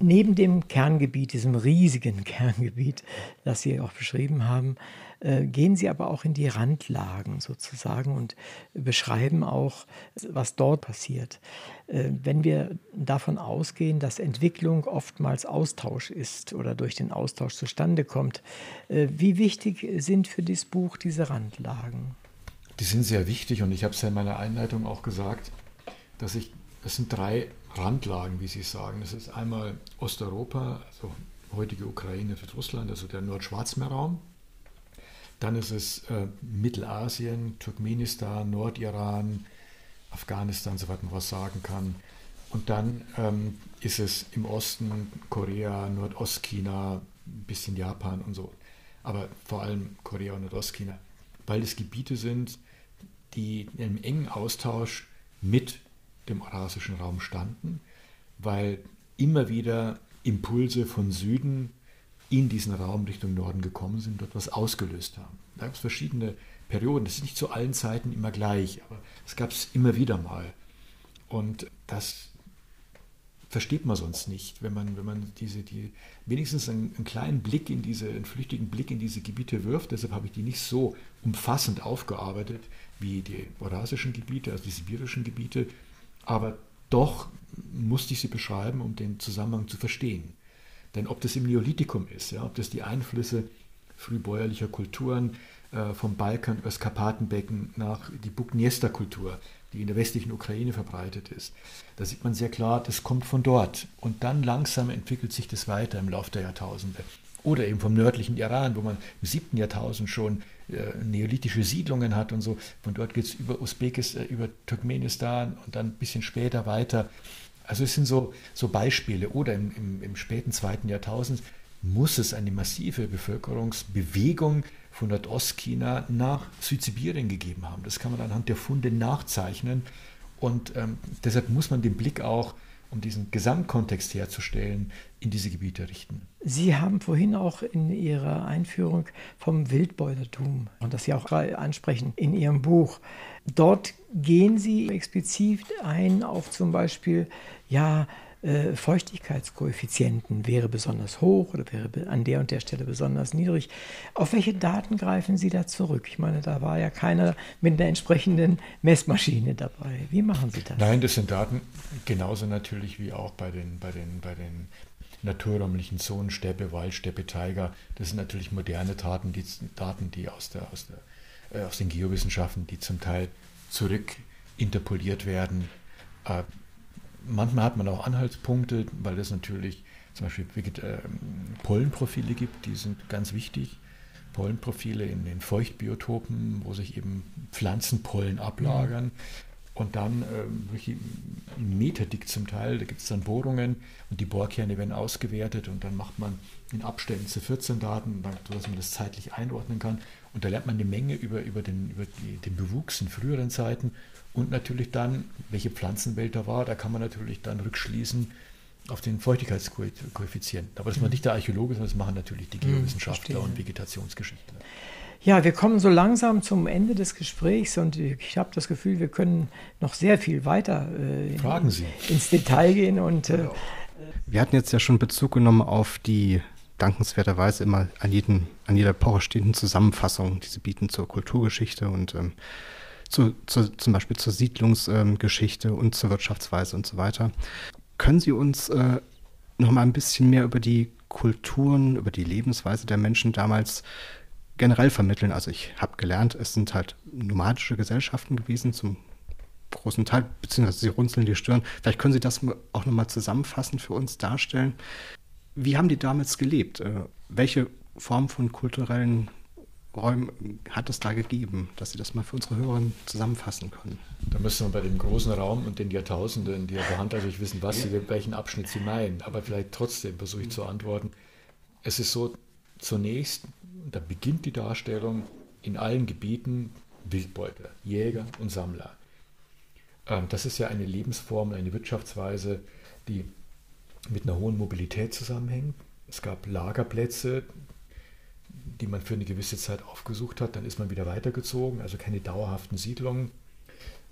Neben dem Kerngebiet, diesem riesigen <laughs> Kerngebiet, das Sie auch beschrieben haben, äh, gehen Sie aber auch in die Randlagen sozusagen und beschreiben auch, was dort passiert. Äh, wenn wir davon ausgehen, dass Entwicklung oftmals Austausch ist oder durch den Austausch zustande kommt, äh, wie wichtig sind für dieses Buch diese Randlagen? Die sind sehr wichtig und ich habe es ja in meiner Einleitung auch gesagt, dass ich das sind drei Randlagen, wie Sie sagen. Das ist einmal Osteuropa, also heutige Ukraine und Russland, also der Nordschwarzmeerraum. Dann ist es äh, Mittelasien, Turkmenistan, Nordiran, Afghanistan, soweit man was sagen kann. Und dann ähm, ist es im Osten Korea, Nordostchina, ein bisschen Japan und so. Aber vor allem Korea und Nordostchina, weil es Gebiete sind, die einem engen Austausch mit dem eurasischen Raum standen, weil immer wieder Impulse von Süden in diesen Raum Richtung Norden gekommen sind, dort was ausgelöst haben. Da gab es verschiedene Perioden, das ist nicht zu allen Zeiten immer gleich, aber es gab es immer wieder mal. Und das versteht man sonst nicht, wenn man, wenn man diese, die, wenigstens einen, einen, kleinen Blick in diese, einen flüchtigen Blick in diese Gebiete wirft. Deshalb habe ich die nicht so umfassend aufgearbeitet wie die eurasischen Gebiete, also die sibirischen Gebiete, aber doch musste ich sie beschreiben, um den Zusammenhang zu verstehen. Denn ob das im Neolithikum ist, ja, ob das die Einflüsse frühbäuerlicher Kulturen äh, vom Balkan übers Karpatenbecken nach die Bukniester-Kultur, die in der westlichen Ukraine verbreitet ist, da sieht man sehr klar, das kommt von dort. Und dann langsam entwickelt sich das weiter im Laufe der Jahrtausende. Oder eben vom nördlichen Iran, wo man im siebten Jahrtausend schon äh, neolithische Siedlungen hat und so. Von dort geht es über Usbekistan, äh, über Turkmenistan und dann ein bisschen später weiter. Also es sind so, so Beispiele. Oder im, im, im späten zweiten Jahrtausend muss es eine massive Bevölkerungsbewegung von Nordostchina nach Südsibirien gegeben haben. Das kann man anhand der Funde nachzeichnen. Und ähm, deshalb muss man den Blick auch um diesen Gesamtkontext herzustellen, in diese Gebiete richten. Sie haben vorhin auch in Ihrer Einführung vom Wildbeutertum und das Sie auch ansprechen in Ihrem Buch. Dort gehen Sie explizit ein auf zum Beispiel, ja, äh, Feuchtigkeitskoeffizienten wäre besonders hoch oder wäre an der und der Stelle besonders niedrig. Auf welche Daten greifen Sie da zurück? Ich meine, da war ja keiner mit einer entsprechenden Messmaschine dabei. Wie machen Sie das? Nein, das sind Daten genauso natürlich wie auch bei den, bei den, bei den naturräumlichen Zonen, Steppe, Wald, Steppe, Tiger. Das sind natürlich moderne Daten, die, Daten, die aus, der, aus, der, äh, aus den Geowissenschaften, die zum Teil zurück interpoliert werden. Äh, manchmal hat man auch Anhaltspunkte, weil es natürlich zum Beispiel äh, Pollenprofile gibt, die sind ganz wichtig. Pollenprofile in den Feuchtbiotopen, wo sich eben Pflanzenpollen ablagern. Mhm. Und dann äh, meterdick zum Teil, da gibt es dann Bohrungen und die Bohrkerne werden ausgewertet und dann macht man in Abständen zu 14 Daten, sodass man das zeitlich einordnen kann. Und da lernt man eine Menge über, über, den, über die, den Bewuchs in früheren Zeiten und natürlich dann, welche Pflanzenwelt da war, da kann man natürlich dann rückschließen auf den Feuchtigkeitskoeffizienten. Aber das macht nicht der Archäologe, sondern das machen natürlich die hm, Geowissenschaftler hm, und Vegetationsgeschichtler. Ja, wir kommen so langsam zum Ende des Gesprächs und ich habe das Gefühl, wir können noch sehr viel weiter äh, Fragen Sie. ins Detail gehen. Und, äh, wir hatten jetzt ja schon Bezug genommen auf die dankenswerterweise immer an, jeden, an jeder Epoche stehenden Zusammenfassungen, die Sie bieten zur Kulturgeschichte und ähm, zu, zu, zum Beispiel zur Siedlungsgeschichte ähm, und zur Wirtschaftsweise und so weiter. Können Sie uns äh, noch mal ein bisschen mehr über die Kulturen, über die Lebensweise der Menschen damals generell vermitteln? Also ich habe gelernt, es sind halt nomadische Gesellschaften gewesen zum großen Teil, beziehungsweise Sie runzeln die Stirn. Vielleicht können Sie das auch noch mal zusammenfassend für uns darstellen. Wie haben die damals gelebt? Äh, welche Form von kulturellen Räumen hat es da gegeben, dass Sie das mal für unsere Hörer zusammenfassen können? Da müssen wir bei dem großen Raum und den Jahrtausenden, die ja behandelt, natürlich wissen, was Sie, welchen Abschnitt Sie meinen. Aber vielleicht trotzdem versuche ich zu antworten. Es ist so, zunächst, da beginnt die Darstellung in allen Gebieten Wildbeutler, Jäger und Sammler. Ähm, das ist ja eine Lebensform, eine Wirtschaftsweise, die mit einer hohen Mobilität zusammenhängt. Es gab Lagerplätze, die man für eine gewisse Zeit aufgesucht hat, dann ist man wieder weitergezogen, also keine dauerhaften Siedlungen.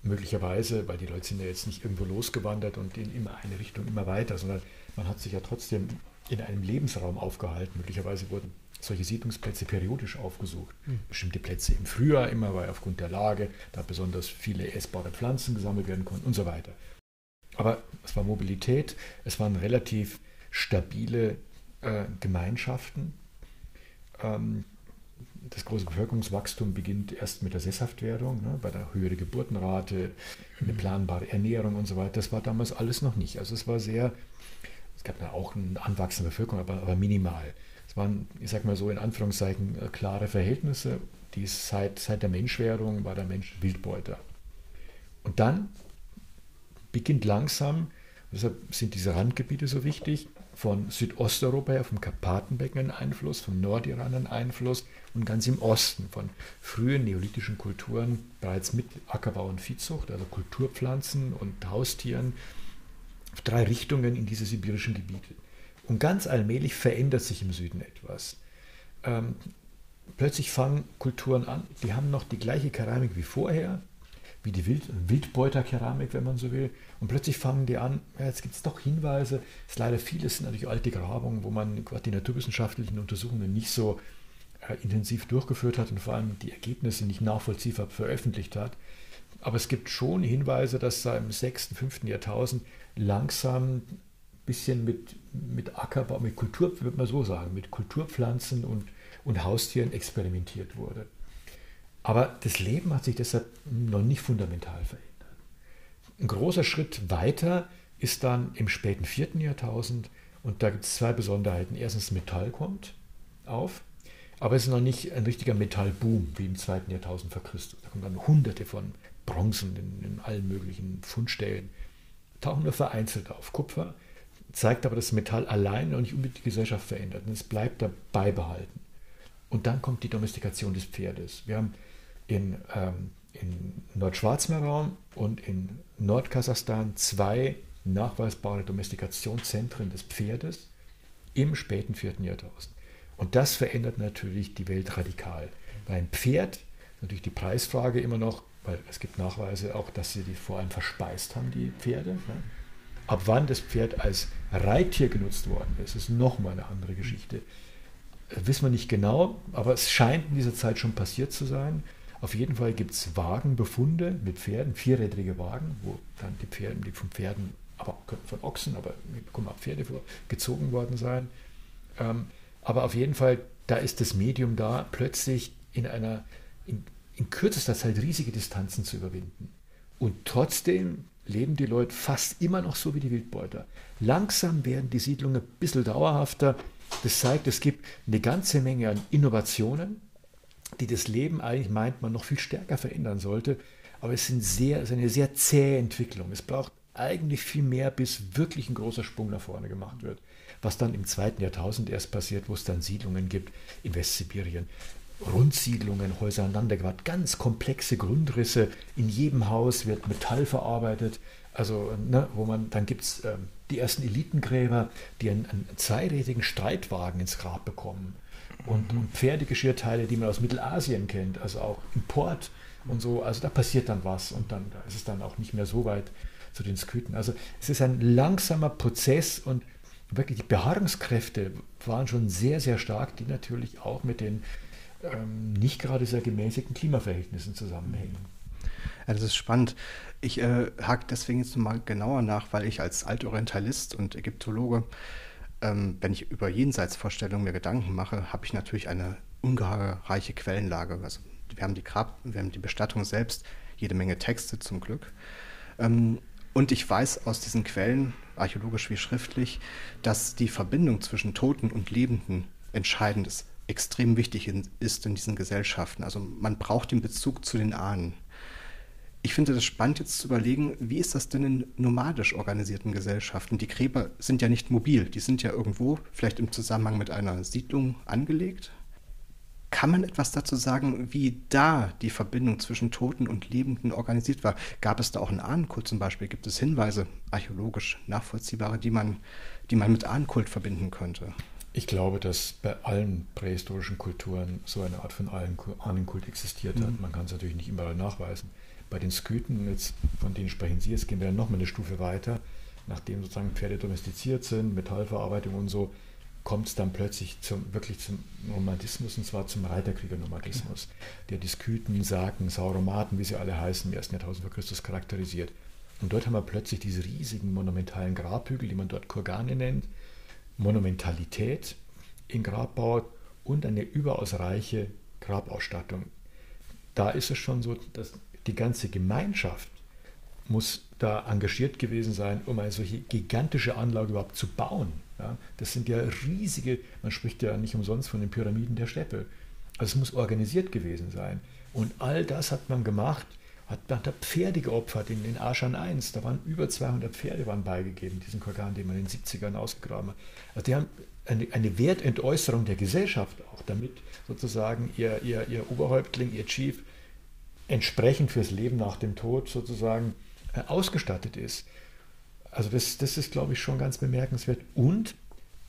Möglicherweise, weil die Leute sind ja jetzt nicht irgendwo losgewandert und in immer eine Richtung immer weiter, sondern man hat sich ja trotzdem in einem Lebensraum aufgehalten. Möglicherweise wurden solche Siedlungsplätze periodisch aufgesucht. Mhm. Bestimmte Plätze im Frühjahr immer, weil aufgrund der Lage da besonders viele essbare Pflanzen gesammelt werden konnten und so weiter. Aber es war Mobilität, es waren relativ stabile äh, Gemeinschaften, das große Bevölkerungswachstum beginnt erst mit der Sesshaftwerdung, ne, bei der höheren Geburtenrate, eine planbare Ernährung und so weiter. Das war damals alles noch nicht. Also es war sehr, es gab da auch eine anwachsende Bevölkerung, aber, aber minimal. Es waren, ich sag mal so in Anführungszeichen, äh, klare Verhältnisse. Die seit, seit der Menschwerdung war der Mensch Wildbeuter. Und dann beginnt langsam, deshalb sind diese Randgebiete so wichtig, von Südosteuropa her, vom Karpatenbecken einen Einfluss, vom Nordiran einen Einfluss und ganz im Osten von frühen neolithischen Kulturen bereits mit Ackerbau und Viehzucht, also Kulturpflanzen und Haustieren, drei Richtungen in diese sibirischen Gebiete. Und ganz allmählich verändert sich im Süden etwas. Ähm, plötzlich fangen Kulturen an, die haben noch die gleiche Keramik wie vorher, wie die Wild Wildbeuterkeramik, wenn man so will. Und plötzlich fangen die an, ja, jetzt gibt es doch Hinweise. Es ist leider vieles sind natürlich alte Grabungen, wo man die naturwissenschaftlichen Untersuchungen nicht so äh, intensiv durchgeführt hat und vor allem die Ergebnisse nicht nachvollziehbar veröffentlicht hat. Aber es gibt schon Hinweise, dass da im 6., 5. Jahrtausend langsam bisschen mit, mit Ackerbau, mit Kultur, würde man so sagen, mit Kulturpflanzen und, und Haustieren experimentiert wurde. Aber das Leben hat sich deshalb noch nicht fundamental verändert. Ein großer Schritt weiter ist dann im späten vierten Jahrtausend und da gibt es zwei Besonderheiten. Erstens, Metall kommt auf, aber es ist noch nicht ein richtiger Metallboom wie im zweiten Jahrtausend vor Christus. Da kommen dann hunderte von Bronzen in, in allen möglichen Fundstellen, tauchen nur vereinzelt auf. Kupfer zeigt aber, dass Metall allein noch nicht unbedingt die Gesellschaft verändert und es bleibt dabei behalten. Und dann kommt die Domestikation des Pferdes. Wir haben in, ähm, in Nordschwarzmeerraum und in Nordkasachstan zwei nachweisbare Domestikationszentren des Pferdes im späten vierten Jahrtausend. Und das verändert natürlich die Welt radikal. Weil ein Pferd, natürlich die Preisfrage immer noch, weil es gibt Nachweise auch, dass sie die vor allem verspeist haben, die Pferde. Ne? Ab wann das Pferd als Reittier genutzt worden ist, ist nochmal eine andere Geschichte. Das wissen wir nicht genau, aber es scheint in dieser Zeit schon passiert zu sein. Auf jeden Fall gibt es Wagenbefunde mit Pferden, vierrädrige Wagen, wo dann die Pferde, die von Pferden, aber von Ochsen, aber kommen auch Pferde vor, gezogen worden sein. Ähm, aber auf jeden Fall, da ist das Medium da, plötzlich in einer, in, in kürzester Zeit riesige Distanzen zu überwinden. Und trotzdem leben die Leute fast immer noch so wie die Wildbeuter. Langsam werden die Siedlungen ein bisschen dauerhafter. Das zeigt, es gibt eine ganze Menge an Innovationen, die das Leben eigentlich meint man noch viel stärker verändern sollte. Aber es, sind sehr, es ist eine sehr zähe Entwicklung. Es braucht eigentlich viel mehr, bis wirklich ein großer Sprung nach vorne gemacht wird. Was dann im zweiten Jahrtausend erst passiert, wo es dann Siedlungen gibt in Westsibirien. Rundsiedlungen, Häuser aneinandergewandt, ganz komplexe Grundrisse. In jedem Haus wird Metall verarbeitet. Also, ne, wo man, dann gibt es ähm, die ersten Elitengräber, die einen, einen zweirädigen Streitwagen ins Grab bekommen und, und Pferdegeschirrteile, die man aus Mittelasien kennt, also auch Import und so. Also da passiert dann was und dann da ist es dann auch nicht mehr so weit zu den Sküten. Also es ist ein langsamer Prozess und wirklich die Beharrungskräfte waren schon sehr, sehr stark, die natürlich auch mit den ähm, nicht gerade sehr gemäßigten Klimaverhältnissen zusammenhängen. Ja, das ist spannend. Ich äh, hake deswegen jetzt mal genauer nach, weil ich als Altorientalist und Ägyptologe ähm, wenn ich über Jenseitsvorstellungen mir Gedanken mache, habe ich natürlich eine ungeheure Quellenlage. Also wir haben die Grab, wir haben die Bestattung selbst, jede Menge Texte zum Glück. Ähm, und ich weiß aus diesen Quellen, archäologisch wie schriftlich, dass die Verbindung zwischen Toten und Lebenden entscheidend ist, extrem wichtig in, ist in diesen Gesellschaften. Also man braucht den Bezug zu den Ahnen ich finde das spannend jetzt zu überlegen, wie ist das denn in nomadisch organisierten Gesellschaften? Die Gräber sind ja nicht mobil, die sind ja irgendwo, vielleicht im Zusammenhang mit einer Siedlung angelegt. Kann man etwas dazu sagen, wie da die Verbindung zwischen Toten und Lebenden organisiert war? Gab es da auch einen Ahnenkult zum Beispiel? Gibt es Hinweise, archäologisch nachvollziehbare, die man, die man mit Ahnenkult verbinden könnte? Ich glaube, dass bei allen prähistorischen Kulturen so eine Art von Ahnenkult existiert hat. Mhm. Man kann es natürlich nicht überall nachweisen. Bei den Sküten, jetzt, von denen sprechen Sie, jetzt gehen wir dann nochmal eine Stufe weiter. Nachdem sozusagen Pferde domestiziert sind, Metallverarbeitung und so, kommt es dann plötzlich zum, wirklich zum Romantismus und zwar zum Reiterkriegernomadismus, der die Sküten, Saken, Sauromaten, wie sie alle heißen, im ersten Jahrtausend vor Christus charakterisiert. Und dort haben wir plötzlich diese riesigen monumentalen Grabhügel, die man dort Kurgane nennt, Monumentalität in Grabbau und eine überaus reiche Grabausstattung. Da ist es schon so, dass die ganze Gemeinschaft muss da engagiert gewesen sein, um eine solche gigantische Anlage überhaupt zu bauen. Ja, das sind ja riesige, man spricht ja nicht umsonst von den Pyramiden der Steppe. Also es muss organisiert gewesen sein. Und all das hat man gemacht, hat, hat da Pferde geopfert in den Aschan 1. Da waren über 200 Pferde waren beigegeben, diesen Korgan, den man in den 70ern ausgegraben hat. Also die haben eine, eine Wertentäußerung der Gesellschaft auch, damit sozusagen ihr, ihr, ihr Oberhäuptling, ihr Chief entsprechend fürs Leben nach dem Tod sozusagen äh, ausgestattet ist. Also das, das ist, glaube ich, schon ganz bemerkenswert. Und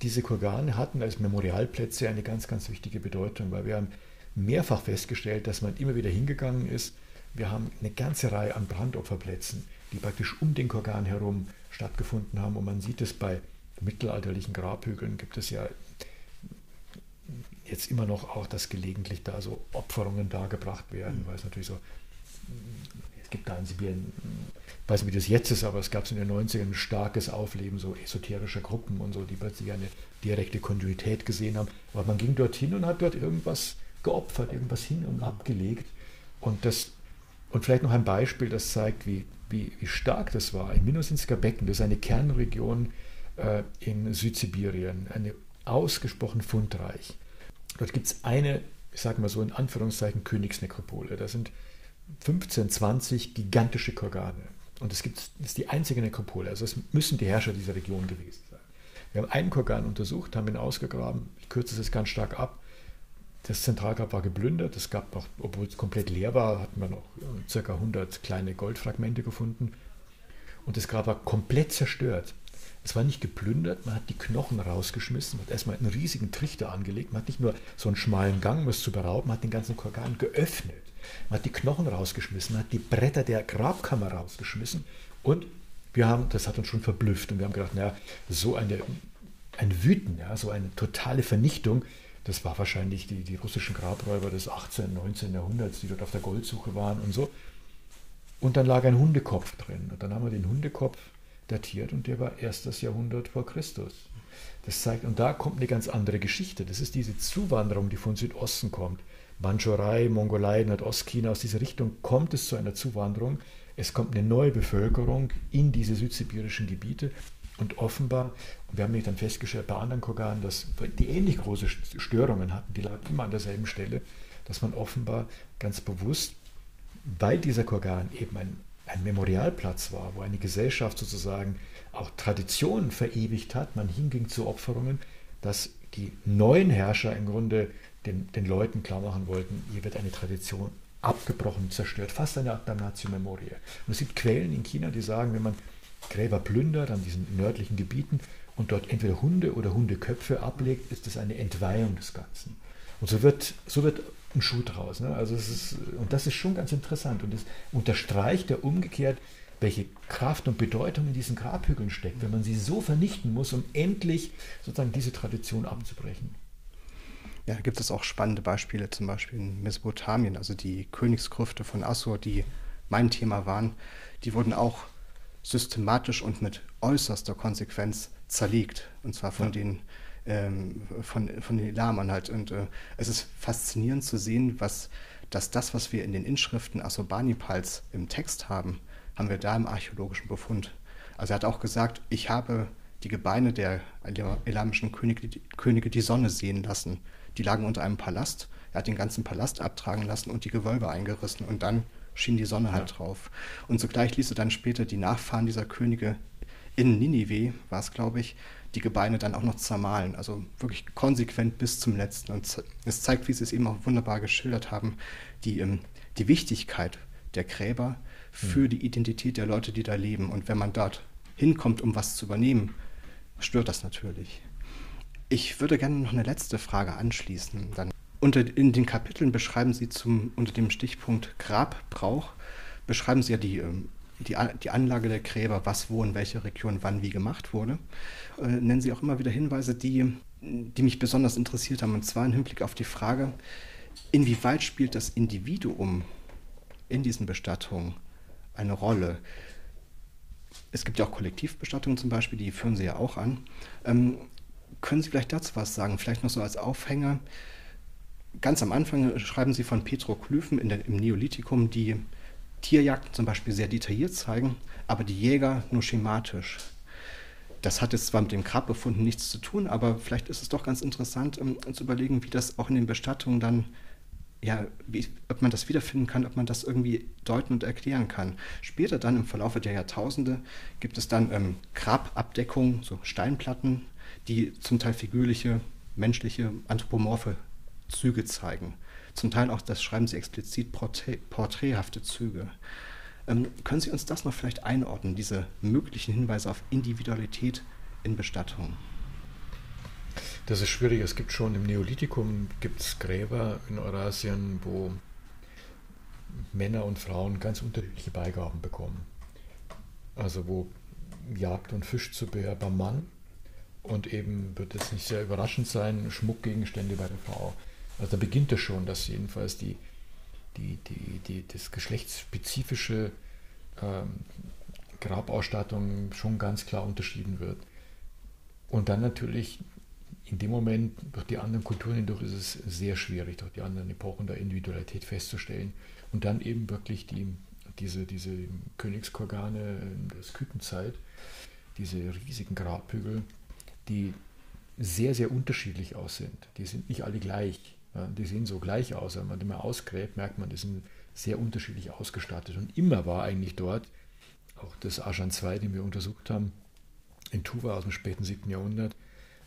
diese Kurgane hatten als Memorialplätze eine ganz, ganz wichtige Bedeutung, weil wir haben mehrfach festgestellt, dass man immer wieder hingegangen ist. Wir haben eine ganze Reihe an Brandopferplätzen, die praktisch um den Kurgan herum stattgefunden haben. Und man sieht es bei mittelalterlichen Grabhügeln, gibt es ja jetzt immer noch auch, dass gelegentlich da so Opferungen dargebracht werden, mhm. weil es natürlich so es gibt da in Sibirien, ich weiß nicht, wie das jetzt ist, aber es gab in den 90ern ein starkes Aufleben so esoterischer Gruppen und so, die plötzlich eine direkte Kontinuität gesehen haben. Aber man ging dorthin und hat dort irgendwas geopfert, irgendwas hin und abgelegt. Und, das, und vielleicht noch ein Beispiel, das zeigt, wie, wie, wie stark das war. Im Minusinsker Becken, das ist eine Kernregion äh, in Südsibirien, eine ausgesprochen fundreich. Dort gibt es eine, ich sage mal so in Anführungszeichen, Königsnekropole. Da sind 15, 20 gigantische Kurgane. Und es gibt, das ist die einzige Nekropole. Also es müssen die Herrscher dieser Region gewesen sein. Wir haben einen Kurgan untersucht, haben ihn ausgegraben. Ich kürze es ganz stark ab. Das Zentralgrab war geplündert. Es gab noch, obwohl es komplett leer war, hatten wir noch ca. 100 kleine Goldfragmente gefunden. Und das Grab war komplett zerstört. Es war nicht geplündert, man hat die Knochen rausgeschmissen, man hat erstmal einen riesigen Trichter angelegt, man hat nicht nur so einen schmalen Gang, um es zu berauben, man hat den ganzen Korgan geöffnet, man hat die Knochen rausgeschmissen, man hat die Bretter der Grabkammer rausgeschmissen und wir haben, das hat uns schon verblüfft und wir haben gedacht, naja, so eine, ein Wüten, ja, so eine totale Vernichtung, das war wahrscheinlich die, die russischen Grabräuber des 18., 19. Jahrhunderts, die dort auf der Goldsuche waren und so. Und dann lag ein Hundekopf drin. Und dann haben wir den Hundekopf datiert und der war erstes Jahrhundert vor Christus. Das zeigt, und da kommt eine ganz andere Geschichte. Das ist diese Zuwanderung, die von Südosten kommt. Mandschurei, Mongolei, Nordostchina, aus dieser Richtung kommt es zu einer Zuwanderung. Es kommt eine neue Bevölkerung in diese südsibirischen Gebiete. Und offenbar, wir haben dann festgestellt bei anderen Koganen, dass die ähnlich große Störungen hatten, die lagen immer an derselben Stelle, dass man offenbar ganz bewusst, weil dieser Kurgan eben ein ein Memorialplatz war, wo eine Gesellschaft sozusagen auch Traditionen verewigt hat, man hinging zu Opferungen, dass die neuen Herrscher im Grunde den, den Leuten klar machen wollten, hier wird eine Tradition abgebrochen, zerstört, fast eine Art Damnatio Memoriae. Und es gibt Quellen in China, die sagen, wenn man Gräber plündert an diesen nördlichen Gebieten und dort entweder Hunde oder Hundeköpfe ablegt, ist das eine Entweihung des Ganzen. Und so wird, so wird ein Schuh draus. Ne? Also es ist, und das ist schon ganz interessant. Und es unterstreicht ja umgekehrt, welche Kraft und Bedeutung in diesen Grabhügeln steckt, wenn man sie so vernichten muss, um endlich sozusagen diese Tradition abzubrechen. Ja, da gibt es auch spannende Beispiele, zum Beispiel in Mesopotamien, also die Königsgrüfte von Assur, die mein Thema waren, die wurden auch systematisch und mit äußerster Konsequenz zerlegt. Und zwar von ja. den ähm, von, von den Lamern halt. Und äh, es ist faszinierend zu sehen, was, dass das, was wir in den Inschriften Assurbanipals im Text haben, haben wir da im archäologischen Befund. Also er hat auch gesagt, ich habe die Gebeine der elamischen Könige, Könige die Sonne sehen lassen. Die lagen unter einem Palast. Er hat den ganzen Palast abtragen lassen und die Gewölbe eingerissen und dann schien die Sonne halt ja. drauf. Und zugleich ließ er dann später die Nachfahren dieser Könige in Ninive, war es glaube ich, die Gebeine dann auch noch zermahlen. Also wirklich konsequent bis zum letzten. Und es zeigt, wie Sie es eben auch wunderbar geschildert haben, die, ähm, die Wichtigkeit der Gräber für hm. die Identität der Leute, die da leben. Und wenn man dort hinkommt, um was zu übernehmen, stört das natürlich. Ich würde gerne noch eine letzte Frage anschließen. Dann unter, in den Kapiteln beschreiben Sie zum, unter dem Stichpunkt Grabbrauch, beschreiben Sie ja die ähm, die, die Anlage der Gräber, was wo in welcher Region wann wie gemacht wurde, äh, nennen Sie auch immer wieder Hinweise, die, die mich besonders interessiert haben. Und zwar im Hinblick auf die Frage, inwieweit spielt das Individuum in diesen Bestattungen eine Rolle? Es gibt ja auch Kollektivbestattungen zum Beispiel, die führen Sie ja auch an. Ähm, können Sie vielleicht dazu was sagen? Vielleicht noch so als Aufhänger. Ganz am Anfang schreiben Sie von Petroglyphen im Neolithikum, die Tierjagden zum Beispiel sehr detailliert zeigen, aber die Jäger nur schematisch. Das hat jetzt zwar mit dem Grabbefunden nichts zu tun, aber vielleicht ist es doch ganz interessant um, zu überlegen, wie das auch in den Bestattungen dann, ja, wie, ob man das wiederfinden kann, ob man das irgendwie deuten und erklären kann. Später dann im Verlauf der Jahrtausende gibt es dann ähm, Grababdeckungen, so Steinplatten, die zum Teil figürliche, menschliche, anthropomorphe Züge zeigen. Zum Teil auch, das schreiben Sie explizit, porträt, porträthafte Züge. Ähm, können Sie uns das noch vielleicht einordnen, diese möglichen Hinweise auf Individualität in Bestattungen? Das ist schwierig. Es gibt schon im Neolithikum gibt's Gräber in Eurasien, wo Männer und Frauen ganz unterschiedliche Beigaben bekommen. Also wo Jagd und Fischzubehör beim Mann und eben wird es nicht sehr überraschend sein, Schmuckgegenstände bei der Frau. Also da beginnt es schon, dass jedenfalls die, die, die, die, das geschlechtsspezifische ähm, Grabausstattung schon ganz klar unterschieden wird. Und dann natürlich in dem Moment durch die anderen Kulturen hindurch ist es sehr schwierig, durch die anderen Epochen der Individualität festzustellen. Und dann eben wirklich die, diese, diese Königskorgane der Skütenzeit, diese riesigen Grabhügel, die sehr, sehr unterschiedlich aussehen. Die sind nicht alle gleich. Die sehen so gleich aus. Wenn man die mal ausgräbt, merkt man, die sind sehr unterschiedlich ausgestattet. Und immer war eigentlich dort, auch das Aschan II, den wir untersucht haben, in Tuva aus dem späten 7. Jahrhundert,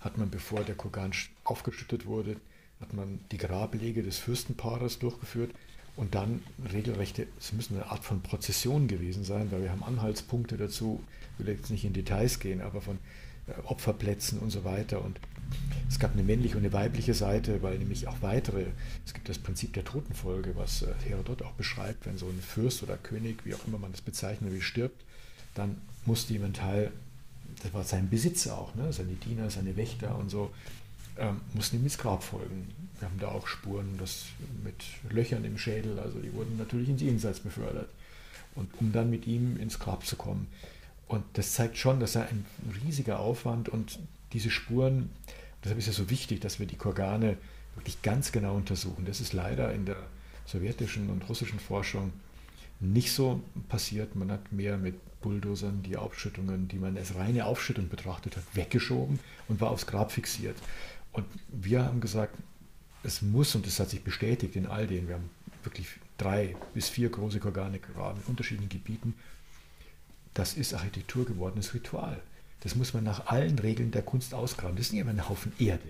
hat man, bevor der Kurgan aufgeschüttet wurde, hat man die Grablege des Fürstenpaares durchgeführt und dann regelrechte, es müssen eine Art von Prozession gewesen sein, weil wir haben Anhaltspunkte dazu, ich will jetzt nicht in Details gehen, aber von äh, Opferplätzen und so weiter. Und es gab eine männliche und eine weibliche Seite, weil nämlich auch weitere, es gibt das Prinzip der Totenfolge, was äh, Herodot auch beschreibt, wenn so ein Fürst oder König, wie auch immer man das bezeichnet, wie stirbt, dann musste jemand Teil das war sein Besitz auch, ne? seine Diener, seine Wächter und so, ähm, mussten ihm ins Grab folgen. Wir haben da auch Spuren das mit Löchern im Schädel, also die wurden natürlich ins Jenseits befördert. Und um dann mit ihm ins Grab zu kommen. Und das zeigt schon, dass er ein riesiger Aufwand und diese Spuren, deshalb ist es so wichtig, dass wir die Korgane wirklich ganz genau untersuchen. Das ist leider in der sowjetischen und russischen Forschung nicht so passiert. Man hat mehr mit Bulldozern die Aufschüttungen, die man als reine Aufschüttung betrachtet hat, weggeschoben und war aufs Grab fixiert. Und wir haben gesagt, es muss, und das hat sich bestätigt in all denen, wir haben wirklich drei bis vier große Organe gegraben in unterschiedlichen Gebieten, das ist Architektur gewordenes Ritual. Das muss man nach allen Regeln der Kunst ausgraben. Das ist nicht immer ein Haufen Erde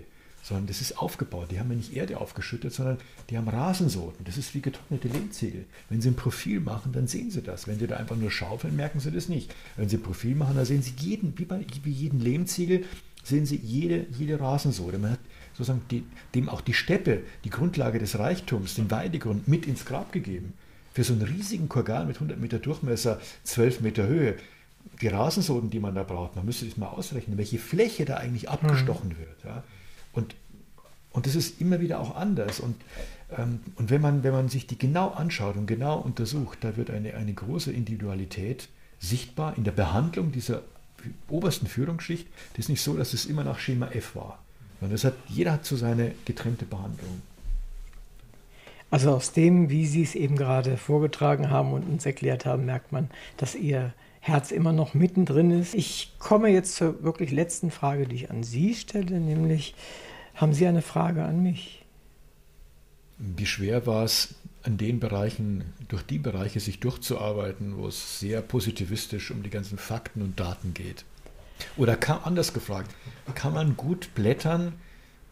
sondern das ist aufgebaut. Die haben ja nicht Erde aufgeschüttet, sondern die haben Rasensorten. Das ist wie getrocknete Lehmziegel. Wenn sie ein Profil machen, dann sehen sie das. Wenn sie da einfach nur schaufeln, merken sie das nicht. Wenn sie ein Profil machen, dann sehen sie jeden, wie bei wie jeden Lehmziegel, sehen sie jede, jede Rasensorte. Man hat sozusagen die, dem auch die Steppe, die Grundlage des Reichtums, den Weidegrund mit ins Grab gegeben. Für so einen riesigen Kurgan mit 100 Meter Durchmesser, 12 Meter Höhe, die Rasensoden, die man da braucht, man müsste sich mal ausrechnen, welche Fläche da eigentlich abgestochen mhm. wird. Ja. Und, und das ist immer wieder auch anders. Und, ähm, und wenn, man, wenn man sich die genau anschaut und genau untersucht, da wird eine, eine große Individualität sichtbar in der Behandlung dieser obersten Führungsschicht. Das ist nicht so, dass es immer nach Schema F war. Sondern das hat, jeder hat so seine getrennte Behandlung. Also aus dem, wie Sie es eben gerade vorgetragen haben und uns erklärt haben, merkt man, dass Ihr Herz immer noch mittendrin ist. Ich komme jetzt zur wirklich letzten Frage, die ich an Sie stelle, nämlich haben Sie eine Frage an mich? Wie schwer war es, an den Bereichen, durch die Bereiche sich durchzuarbeiten, wo es sehr positivistisch um die ganzen Fakten und Daten geht? Oder kann, anders gefragt, kann man gut blättern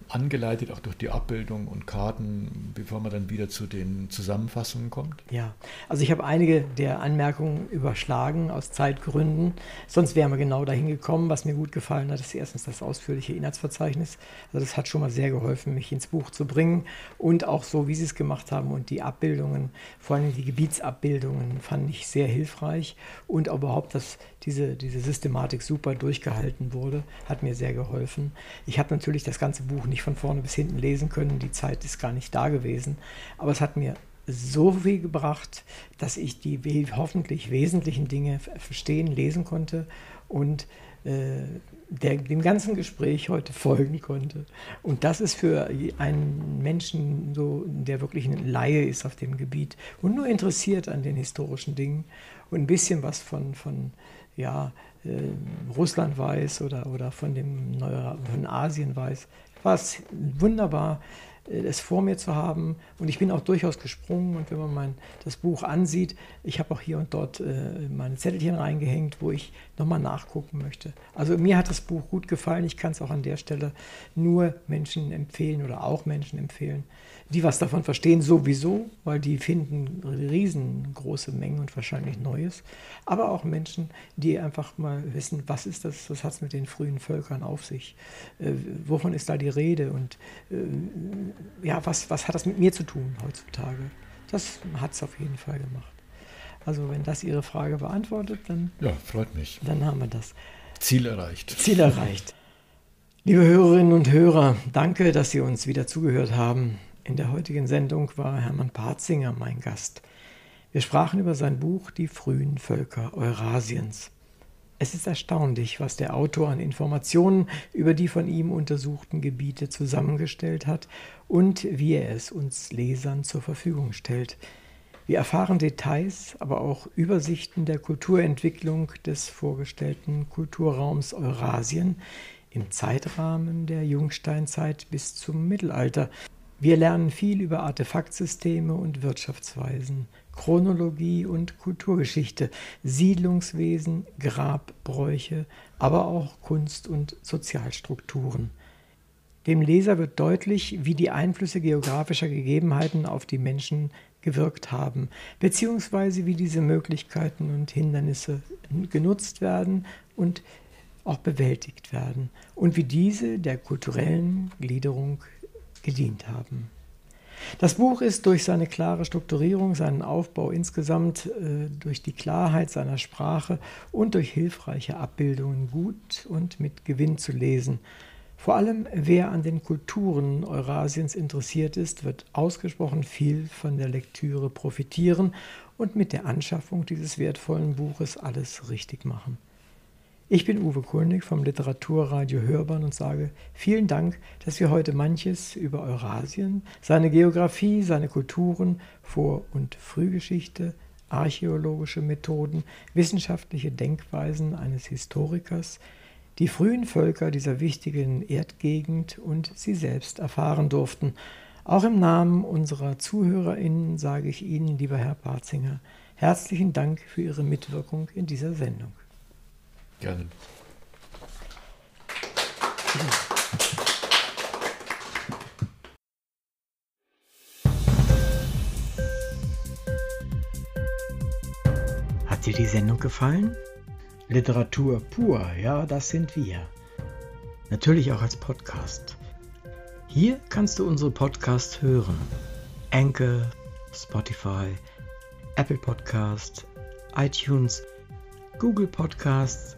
angeleitet auch durch die Abbildung und Karten, bevor man dann wieder zu den Zusammenfassungen kommt? Ja, also ich habe einige der Anmerkungen überschlagen aus Zeitgründen. Sonst wären wir genau dahin gekommen. Was mir gut gefallen hat, ist erstens das ausführliche Inhaltsverzeichnis. Also das hat schon mal sehr geholfen, mich ins Buch zu bringen. Und auch so, wie Sie es gemacht haben und die Abbildungen, vor allem die Gebietsabbildungen, fand ich sehr hilfreich. Und auch überhaupt, dass diese, diese Systematik super durchgehalten wurde, hat mir sehr geholfen. Ich habe natürlich das ganze Buch nicht von vorne bis hinten lesen können, die Zeit ist gar nicht da gewesen, aber es hat mir so viel gebracht, dass ich die hoffentlich wesentlichen Dinge verstehen, lesen konnte und äh, der, dem ganzen Gespräch heute folgen konnte. Und das ist für einen Menschen, so, der wirklich ein Laie ist auf dem Gebiet und nur interessiert an den historischen Dingen und ein bisschen was von, von ja, äh, Russland weiß oder, oder von, dem von Asien weiß, war es wunderbar, äh, es vor mir zu haben. Und ich bin auch durchaus gesprungen. Und wenn man mein, das Buch ansieht, ich habe auch hier und dort äh, meine Zettelchen reingehängt, wo ich nochmal nachgucken möchte. Also mir hat das Buch gut gefallen. Ich kann es auch an der Stelle nur Menschen empfehlen oder auch Menschen empfehlen, die was davon verstehen, sowieso, weil die finden riesengroße Mengen und wahrscheinlich Neues. Aber auch Menschen, die einfach mal wissen, was ist das, was hat es mit den frühen Völkern auf sich, äh, wovon ist da die Rede und äh, ja, was, was hat das mit mir zu tun heutzutage. Das hat es auf jeden Fall gemacht. Also wenn das Ihre Frage beantwortet, dann, ja, freut mich. dann haben wir das. Ziel erreicht. Ziel erreicht. Liebe Hörerinnen und Hörer, danke, dass Sie uns wieder zugehört haben. In der heutigen Sendung war Hermann Parzinger mein Gast. Wir sprachen über sein Buch Die frühen Völker Eurasiens. Es ist erstaunlich, was der Autor an Informationen über die von ihm untersuchten Gebiete zusammengestellt hat und wie er es uns Lesern zur Verfügung stellt. Wir erfahren Details, aber auch Übersichten der Kulturentwicklung des vorgestellten Kulturraums Eurasien im Zeitrahmen der Jungsteinzeit bis zum Mittelalter. Wir lernen viel über Artefaktsysteme und Wirtschaftsweisen, Chronologie und Kulturgeschichte, Siedlungswesen, Grabbräuche, aber auch Kunst- und Sozialstrukturen. Dem Leser wird deutlich, wie die Einflüsse geografischer Gegebenheiten auf die Menschen gewirkt haben, beziehungsweise wie diese Möglichkeiten und Hindernisse genutzt werden und auch bewältigt werden und wie diese der kulturellen Gliederung gedient haben. Das Buch ist durch seine klare Strukturierung, seinen Aufbau insgesamt, äh, durch die Klarheit seiner Sprache und durch hilfreiche Abbildungen gut und mit Gewinn zu lesen. Vor allem wer an den Kulturen Eurasiens interessiert ist, wird ausgesprochen viel von der Lektüre profitieren und mit der Anschaffung dieses wertvollen Buches alles richtig machen. Ich bin Uwe Kulnig vom Literaturradio Hörbahn und sage vielen Dank, dass wir heute manches über Eurasien, seine Geografie, seine Kulturen, Vor- und Frühgeschichte, archäologische Methoden, wissenschaftliche Denkweisen eines Historikers, die frühen Völker dieser wichtigen Erdgegend und sie selbst erfahren durften. Auch im Namen unserer ZuhörerInnen sage ich Ihnen, lieber Herr Barzinger, herzlichen Dank für Ihre Mitwirkung in dieser Sendung. Gerne. Hat dir die Sendung gefallen? Literatur pur, ja, das sind wir. Natürlich auch als Podcast. Hier kannst du unsere Podcasts hören. Anchor, Spotify, Apple Podcast, iTunes, Google Podcasts,